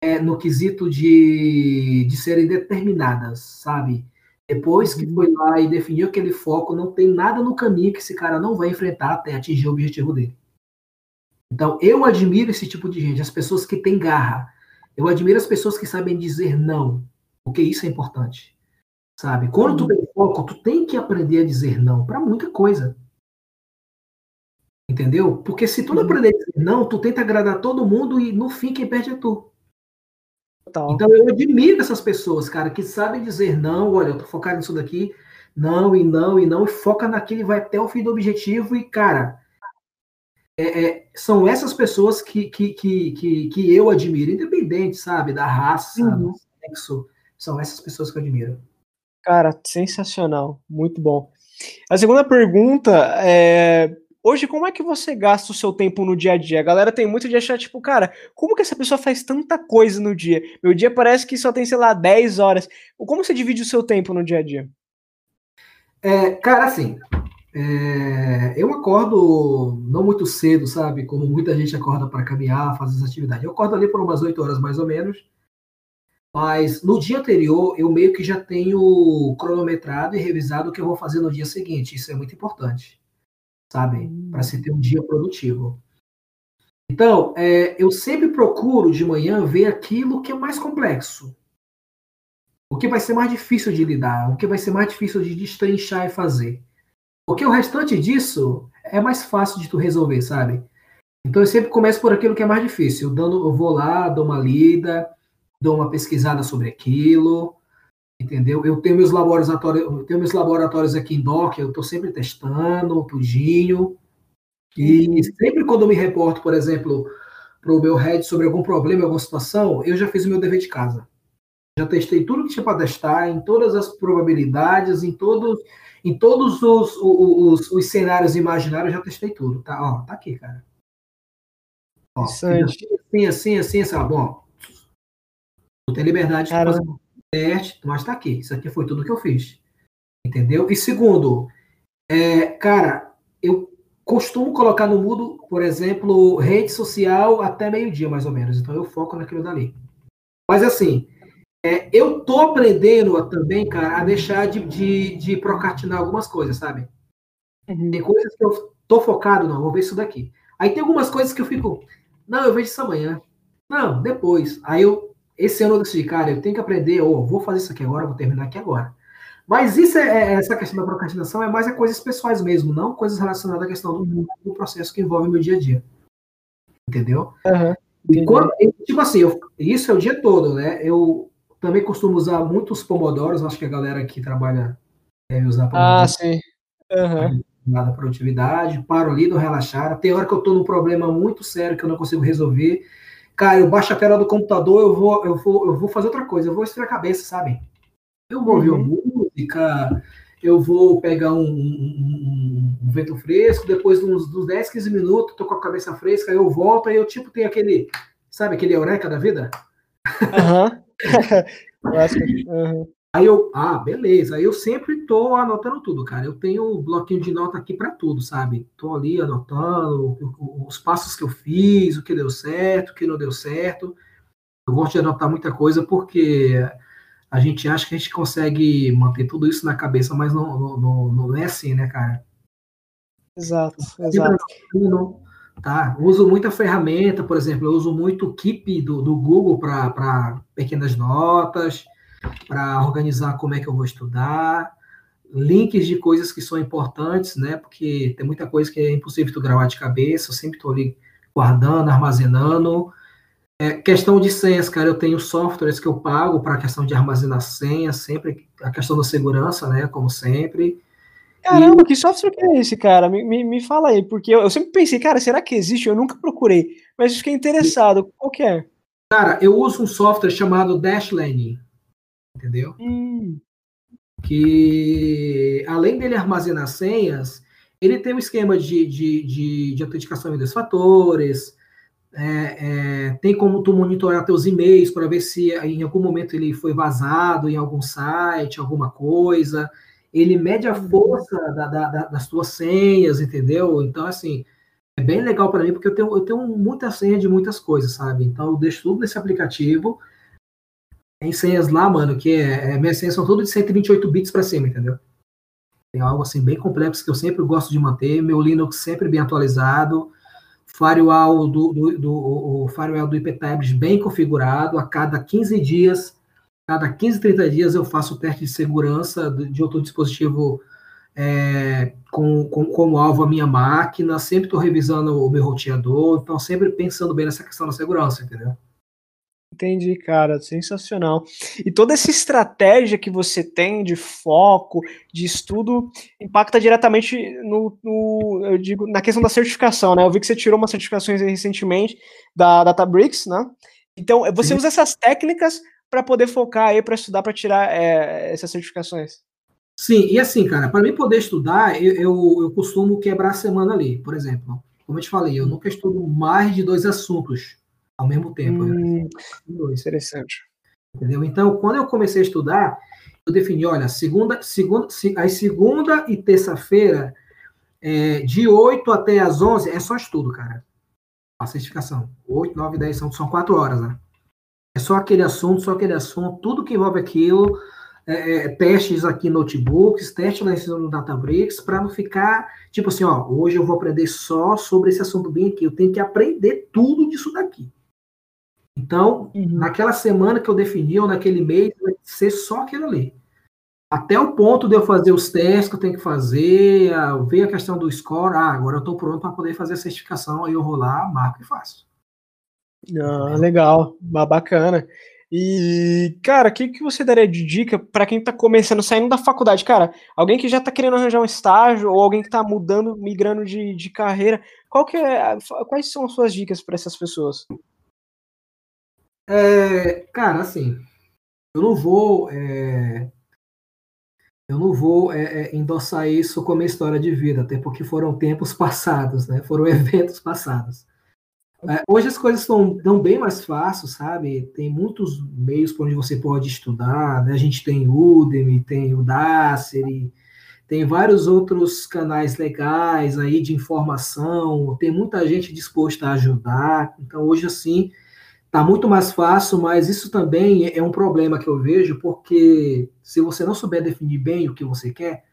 é no quesito de, de serem determinadas, sabe? Depois que uhum. foi lá e definiu aquele foco, não tem nada no caminho que esse cara não vai enfrentar até atingir o objetivo dele. Então, eu admiro esse tipo de gente, as pessoas que têm garra. Eu admiro as pessoas que sabem dizer não, porque isso é importante. Sabe? Quando tu uhum. tem foco, tu tem que aprender a dizer não para muita coisa. Entendeu? Porque se tu não uhum. aprender a dizer não, tu tenta agradar todo mundo e no fim quem perde é tu. Então eu admiro essas pessoas, cara, que sabem dizer não, olha, eu tô focado nisso daqui, não e não e não, e foca naquilo e vai até o fim do objetivo, e, cara, é, é, são essas pessoas que, que, que, que, que eu admiro, independente, sabe, da raça, uhum. do sexo, são essas pessoas que eu admiro. Cara, sensacional, muito bom. A segunda pergunta é. Hoje, como é que você gasta o seu tempo no dia a dia? A galera tem muito de achar, tipo, cara, como que essa pessoa faz tanta coisa no dia? Meu dia parece que só tem, sei lá, 10 horas. Como você divide o seu tempo no dia a dia? É, cara, assim, é, eu acordo não muito cedo, sabe? Como muita gente acorda para caminhar, fazer as atividades. Eu acordo ali por umas 8 horas mais ou menos. Mas no dia anterior, eu meio que já tenho cronometrado e revisado o que eu vou fazer no dia seguinte. Isso é muito importante, sabe? Para se ter um dia produtivo. Então, é, eu sempre procuro de manhã ver aquilo que é mais complexo. O que vai ser mais difícil de lidar, o que vai ser mais difícil de destrinchar e fazer. Porque o restante disso é mais fácil de tu resolver, sabe? Então eu sempre começo por aquilo que é mais difícil. Eu, dando, eu vou lá, dou uma lida, dou uma pesquisada sobre aquilo, entendeu? Eu tenho meus laboratórios, eu tenho meus laboratórios aqui em Doc, eu estou sempre testando, tudinho. E uhum. sempre quando eu me reporto, por exemplo, para o meu head sobre algum problema, alguma situação, eu já fiz o meu dever de casa. Já testei tudo que tinha para testar, em todas as probabilidades, em todos em todos os, os, os, cenários imaginários, eu já testei tudo. Tá, ó, tá aqui, cara. Ó, assim, assim, assim, assim, assim, bom. Tu tem liberdade de fazer teste, mas tá aqui. Isso aqui foi tudo que eu fiz. Entendeu? E segundo, é, cara, eu costumo colocar no mudo, por exemplo, rede social até meio-dia, mais ou menos. Então eu foco naquilo dali. Mas assim, é, eu tô aprendendo também, cara, a deixar de, de, de procrastinar algumas coisas, sabe? Uhum. Tem coisas que eu tô focado, não, vou ver isso daqui. Aí tem algumas coisas que eu fico, não, eu vejo isso amanhã. Não, depois. Aí eu, esse ano eu decidi, cara, eu tenho que aprender, ou vou fazer isso aqui agora, vou terminar aqui agora. Mas isso é, é, essa questão da procrastinação é mais a coisas pessoais mesmo, não coisas relacionadas à questão do, do processo que envolve o meu dia a dia. Entendeu? Uhum. E quando, tipo assim, eu, isso é o dia todo, né? Eu também costumo usar muitos pomodoros, acho que a galera que trabalha deve usar pomodoros. Ah, sim. Uhum. Da produtividade, paro ali, não relaxar. Tem hora que eu estou num problema muito sério que eu não consigo resolver. Cara, eu baixo a tela do computador, eu vou, eu vou, eu vou fazer outra coisa, eu vou esfriar a cabeça, sabe? Eu vou uhum. ouvir música, eu vou pegar um, um, um, vento fresco, depois de uns, uns 10, 15 minutos, tô com a cabeça fresca, eu volto, aí eu tipo tenho aquele, sabe, aquele eureka da vida? Aham. Uhum. uhum. Aí eu, ah, beleza. Aí eu sempre tô anotando tudo, cara. Eu tenho um bloquinho de nota aqui para tudo, sabe? Tô ali anotando os passos que eu fiz, o que deu certo, o que não deu certo. Eu gosto de anotar muita coisa porque a gente acha que a gente consegue manter tudo isso na cabeça, mas não, não, não é assim, né, cara? Exato, exato. Não, Tá? Uso muita ferramenta, por exemplo, eu uso muito o Keep do, do Google para pequenas notas, para organizar como é que eu vou estudar, links de coisas que são importantes, né? Porque tem muita coisa que é impossível tu gravar de cabeça, eu sempre estou ali guardando, armazenando. É, questão de senhas, cara, eu tenho softwares que eu pago para a questão de armazenar senhas, sempre a questão da segurança, né, como sempre. Caramba, e... que software que é esse, cara? Me, me, me fala aí, porque eu, eu, sempre pensei, cara, será que existe? Eu nunca procurei, mas fiquei interessado. Qual que é? Cara, eu uso um software chamado Dashlane, entendeu? Hum. Que, além dele armazenar senhas, ele tem um esquema de, de, de, de autenticação em dois fatores, é, é, tem como tu monitorar teus e-mails para ver se em algum momento ele foi vazado em algum site, alguma coisa. Ele mede a uhum. força da, da, da, das tuas senhas, entendeu? Então, assim, é bem legal para mim, porque eu tenho, eu tenho muita senha de muitas coisas, sabe? Então, eu deixo tudo nesse aplicativo. Tem senhas lá, mano, que é, é minhas senhas são todas de 128 bits para cima, entendeu? Tem algo assim bem complexo que eu sempre gosto de manter. Meu Linux sempre bem atualizado firewall do, do, do, o firewall do IPTabs bem configurado, a cada 15 dias, cada 15, 30 dias eu faço o teste de segurança de outro dispositivo é, com, com, como alvo a minha máquina, sempre estou revisando o meu roteador, então sempre pensando bem nessa questão da segurança, entendeu? Entendi, cara, sensacional. E toda essa estratégia que você tem de foco, de estudo, impacta diretamente no, no, eu digo, na questão da certificação, né? Eu vi que você tirou umas certificações recentemente da Databricks, né? Então, você Sim. usa essas técnicas para poder focar aí para estudar, para tirar é, essas certificações. Sim, e assim, cara, para mim poder estudar, eu, eu, eu costumo quebrar a semana ali. Por exemplo, como eu te falei, eu nunca estudo mais de dois assuntos ao mesmo tempo. Né? Hum? Interessante. Entendeu? Então, quando eu comecei a estudar, eu defini, olha, segunda, segunda, as segunda e terça-feira, é, de 8 até as 11, é só estudo, cara. A certificação. 8, 9, 10, são, são 4 horas, né? É só aquele assunto, só aquele assunto, tudo que envolve aquilo, é, é, testes aqui notebooks, testes lá no Databricks, para não ficar, tipo assim, ó, hoje eu vou aprender só sobre esse assunto bem aqui, eu tenho que aprender tudo disso daqui. Então, uhum. naquela semana que eu defini, ou naquele mês, vai ser só aquilo ali. Até o ponto de eu fazer os testes que eu tenho que fazer, ver a questão do score, ah, agora eu estou pronto para poder fazer a certificação, aí eu vou lá, marco e faço. Ah, legal, bacana. E, cara, o que, que você daria de dica para quem está começando, saindo da faculdade? Cara, alguém que já está querendo arranjar um estágio, ou alguém que está mudando, migrando de, de carreira, qual que é, quais são as suas dicas para essas pessoas? É, cara, assim, eu não vou. É, eu não vou é, é, endossar isso como história de vida, até porque foram tempos passados, né? Foram eventos passados. É, hoje as coisas estão, bem mais fáceis, sabe? Tem muitos meios por onde você pode estudar, né? A gente tem Udemy, tem o Udacity, tem vários outros canais legais aí de informação, tem muita gente disposta a ajudar. Então, hoje, assim, Está muito mais fácil, mas isso também é um problema que eu vejo, porque se você não souber definir bem o que você quer,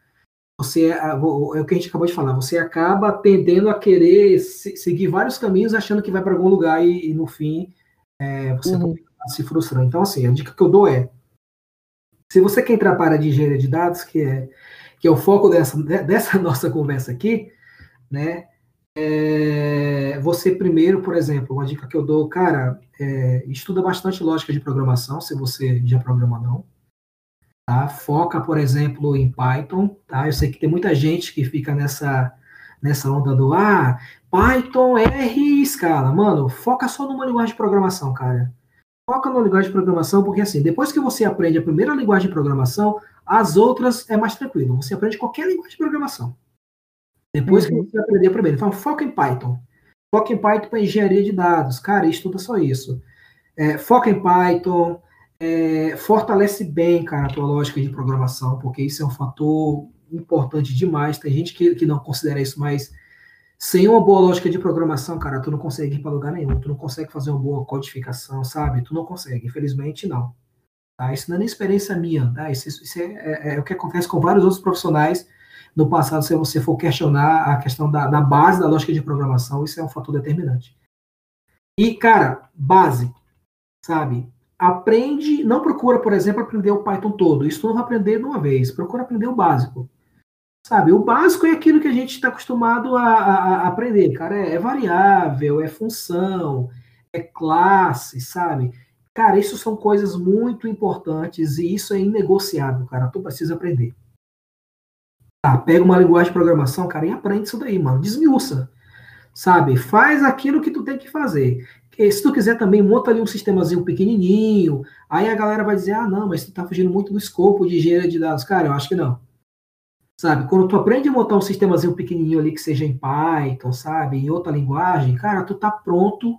você é, é o que a gente acabou de falar, você acaba tendendo a querer seguir vários caminhos achando que vai para algum lugar e, e no fim é, você uhum. se frustrando. Então, assim, a dica que eu dou é: se você quer entrar para a de engenharia de dados, que é, que é o foco dessa, dessa nossa conversa aqui, né? É, você primeiro, por exemplo, uma dica que eu dou, cara, é, estuda bastante lógica de programação, se você já programa não. Tá? Foca, por exemplo, em Python. Tá? Eu sei que tem muita gente que fica nessa, nessa onda do ah, Python, R e escala. Mano, foca só numa linguagem de programação, cara. Foca numa linguagem de programação, porque assim, depois que você aprende a primeira linguagem de programação, as outras é mais tranquilo. Você aprende qualquer linguagem de programação. Depois uhum. que você aprender a primeira, então foca em Python. Foca em Python para engenharia de dados. Cara, estuda só isso. É, foca em Python, é, fortalece bem, cara, a tua lógica de programação, porque isso é um fator importante demais. Tem gente que, que não considera isso, mas sem uma boa lógica de programação, cara, tu não consegue ir para lugar nenhum. Tu não consegue fazer uma boa codificação, sabe? Tu não consegue. Infelizmente, não. Tá? Isso não é nem experiência minha, tá? Isso, isso é, é, é o que acontece com vários outros profissionais no passado, se você for questionar a questão da, da base da lógica de programação, isso é um fator determinante. E, cara, base, sabe? Aprende, não procura, por exemplo, aprender o Python todo. Isso não vai aprender de uma vez. Procura aprender o básico. Sabe, o básico é aquilo que a gente está acostumado a, a, a, aprender, cara. É, é, variável, é função, é classe, sabe? Cara, isso são coisas muito importantes e isso é inegociável, cara. Tu precisa aprender. Tá, pega uma linguagem de programação, cara, e aprende isso daí, mano. Desmiuça. Sabe? Faz aquilo que tu tem que fazer. Se tu quiser também, monta ali um sistemazinho pequenininho. Aí a galera vai dizer, ah, não, mas tu tá fugindo muito do escopo de engenharia de dados. Cara, eu acho que não. Sabe? Quando tu aprende a montar um sistemazinho pequenininho ali que seja em Python, sabe? Em outra linguagem, cara, tu tá pronto.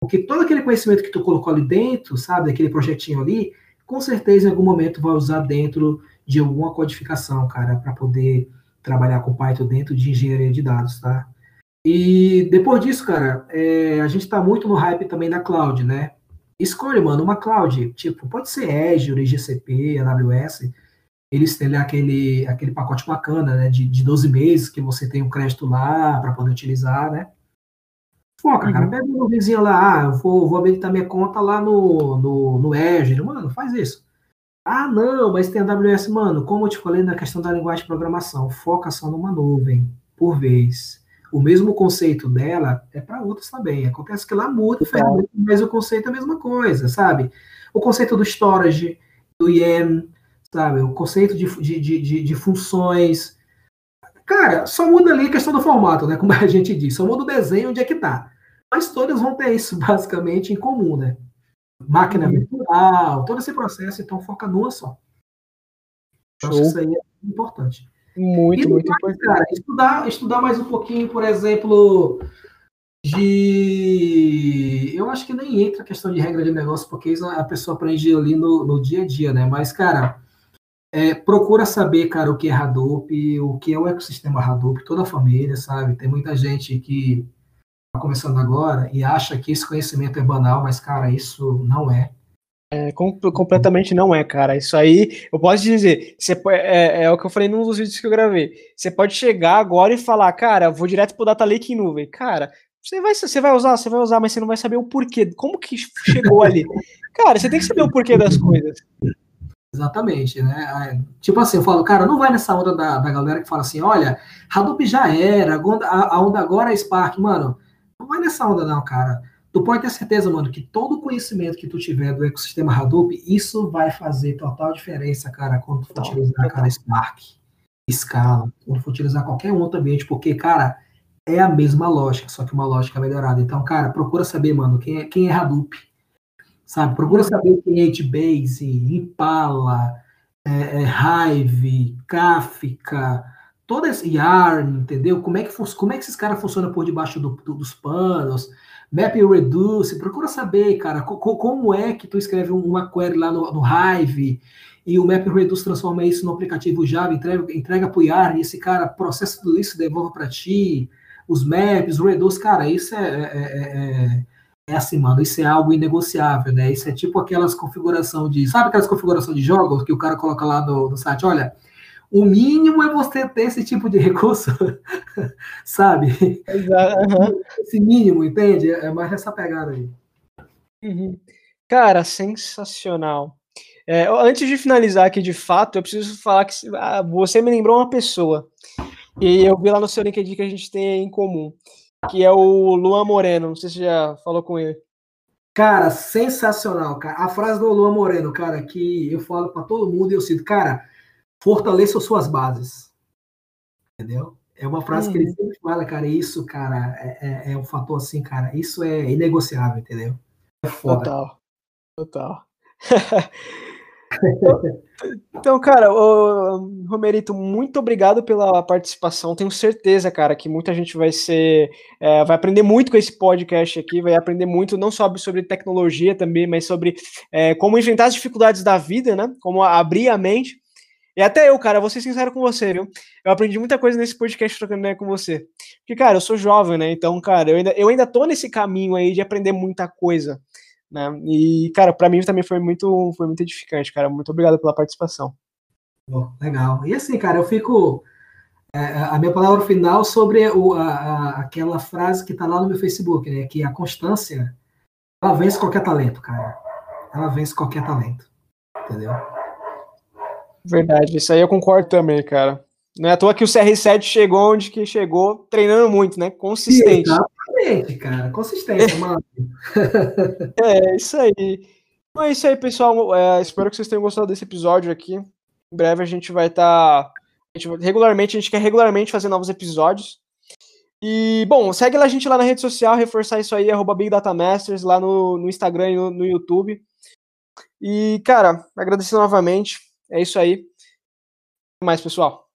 Porque todo aquele conhecimento que tu colocou ali dentro, sabe? Aquele projetinho ali, com certeza em algum momento vai usar dentro de alguma codificação, cara, para poder trabalhar com Python dentro de engenharia de dados, tá? E depois disso, cara, é, a gente está muito no hype também da cloud, né? Escolhe, mano, uma cloud, tipo, pode ser Azure, GCP, AWS, eles têm aquele, aquele pacote bacana, né, de, de 12 meses, que você tem um crédito lá para poder utilizar, né? Foca, uhum. cara, pega uma vizinha lá, ah, eu vou, vou habilitar minha conta lá no, no, no Azure, mano, faz isso. Ah, não, mas tem AWS, mano, como eu te falei na questão da linguagem de programação, foca só numa nuvem, por vez o mesmo conceito dela é para outros também. Acontece que lá muda, é. mas o conceito é a mesma coisa, sabe? O conceito do storage, do IAM, sabe? O conceito de, de, de, de, funções. Cara, só muda ali a questão do formato, né? Como a gente diz, só muda o desenho onde é que tá. Mas todas vão ter isso basicamente em comum, né? Máquina virtual, todo esse processo, então foca numa só. Então, acho que isso aí é importante. Muito, muito mais, importante. Cara, estudar, estudar mais um pouquinho, por exemplo, de. Eu acho que nem entra a questão de regra de negócio, porque a pessoa aprende ali no, no dia a dia, né? Mas, cara, é, procura saber, cara, o que é Hadoop, o que é o ecossistema Hadoop, toda a família, sabe? Tem muita gente que começando agora e acha que esse conhecimento é banal, mas, cara, isso não é. É, com, completamente não é, cara. Isso aí, eu posso dizer, você, é, é, o que eu falei num dos vídeos que eu gravei. Você pode chegar agora e falar, cara, vou direto pro Data Lake em nuvem. Cara, você vai, você vai usar, você vai usar, mas você não vai saber o porquê. Como que chegou ali? Cara, você tem que saber o porquê das coisas. Exatamente, né? Tipo assim, eu falo, cara, não vai nessa onda da, da galera que fala assim, olha, Hadoop já era, a onda agora é Spark. Mano, não vai nessa onda não, cara tu pode ter certeza, mano, que todo o conhecimento que tu tiver do ecossistema Hadoop, isso vai fazer total diferença, cara, quando tu for utilizar, cara, Spark, Scala, quando for utilizar qualquer outro ambiente, porque, cara, é a mesma lógica, só que uma lógica melhorada. Então, cara, procura saber, mano, quem é, quem é Hadoop, sabe? Procura saber quem é HBase, Impala, é, é, Hive, Kafka, todo esse Yarn, entendeu? Como é que, como é que esses caras funcionam por debaixo do, do, dos panos, Map Reduce, procura saber, cara, co como é que tu escreve uma query lá no, no Hive e o Map Reduce transforma isso no aplicativo Java, entrega, entrega para o IAR, e esse cara processa tudo isso devolve para ti, os maps, o Reduce, cara, isso é, é, é, é, assim, mano, isso é algo inegociável, né? Isso é tipo aquelas configuração de, sabe aquelas configuração de jogos que o cara coloca lá no, no site, olha, o mínimo é você ter esse tipo de recurso, sabe? Exato. Uhum. Esse mínimo, entende? É mais essa pegada aí. Uhum. Cara, sensacional. É, antes de finalizar aqui de fato, eu preciso falar que ah, você me lembrou uma pessoa. E eu vi lá no seu LinkedIn que a gente tem em comum, que é o Luan Moreno. Não sei se você já falou com ele. Cara, sensacional, cara. A frase do Luan Moreno, cara, que eu falo para todo mundo e eu sinto, cara, fortaleça suas bases. Entendeu? É uma frase hum. que ele uhum. sempre fala, cara, isso, cara, é, é, é, um fator assim, cara, isso é inegociável, entendeu? É foda. Total. Total. então, cara, Romerito, muito obrigado pela participação. Tenho certeza, cara, que muita gente vai ser, é, vai aprender muito com esse podcast aqui, vai aprender muito não só sobre tecnologia também, mas sobre é, como enfrentar as dificuldades da vida, né? Como abrir a mente. E até eu, cara, vou ser sincero com você, viu? Eu aprendi muita coisa nesse podcast trocando ideia com você. Porque, cara, eu sou jovem, né? Então, cara, eu ainda, eu ainda tô nesse caminho aí de aprender muita coisa. Né? E, cara, para mim também foi muito, foi muito edificante, cara. Muito obrigado pela participação. legal. E assim, cara, eu fico. É, a minha palavra final sobre o, a, a, aquela frase que tá lá no meu Facebook, né? Que a constância, ela vence qualquer talento, cara. Ela vence qualquer talento. Entendeu? Verdade, isso aí eu concordo também, cara. Não é à toa que o CR7 chegou onde que chegou, treinando muito, né? Consistente. Exatamente, cara. Consistente, mano. é, isso aí. Então é isso aí, pessoal. É, espero que vocês tenham gostado desse episódio aqui. Em breve a gente vai estar. Tá, regularmente, a gente quer regularmente fazer novos episódios. E, bom, segue a gente lá na rede social, reforçar isso aí, arroba Big Data Masters, lá no, no Instagram e no, no YouTube. E, cara, agradecer novamente. É isso aí. Até mais, pessoal.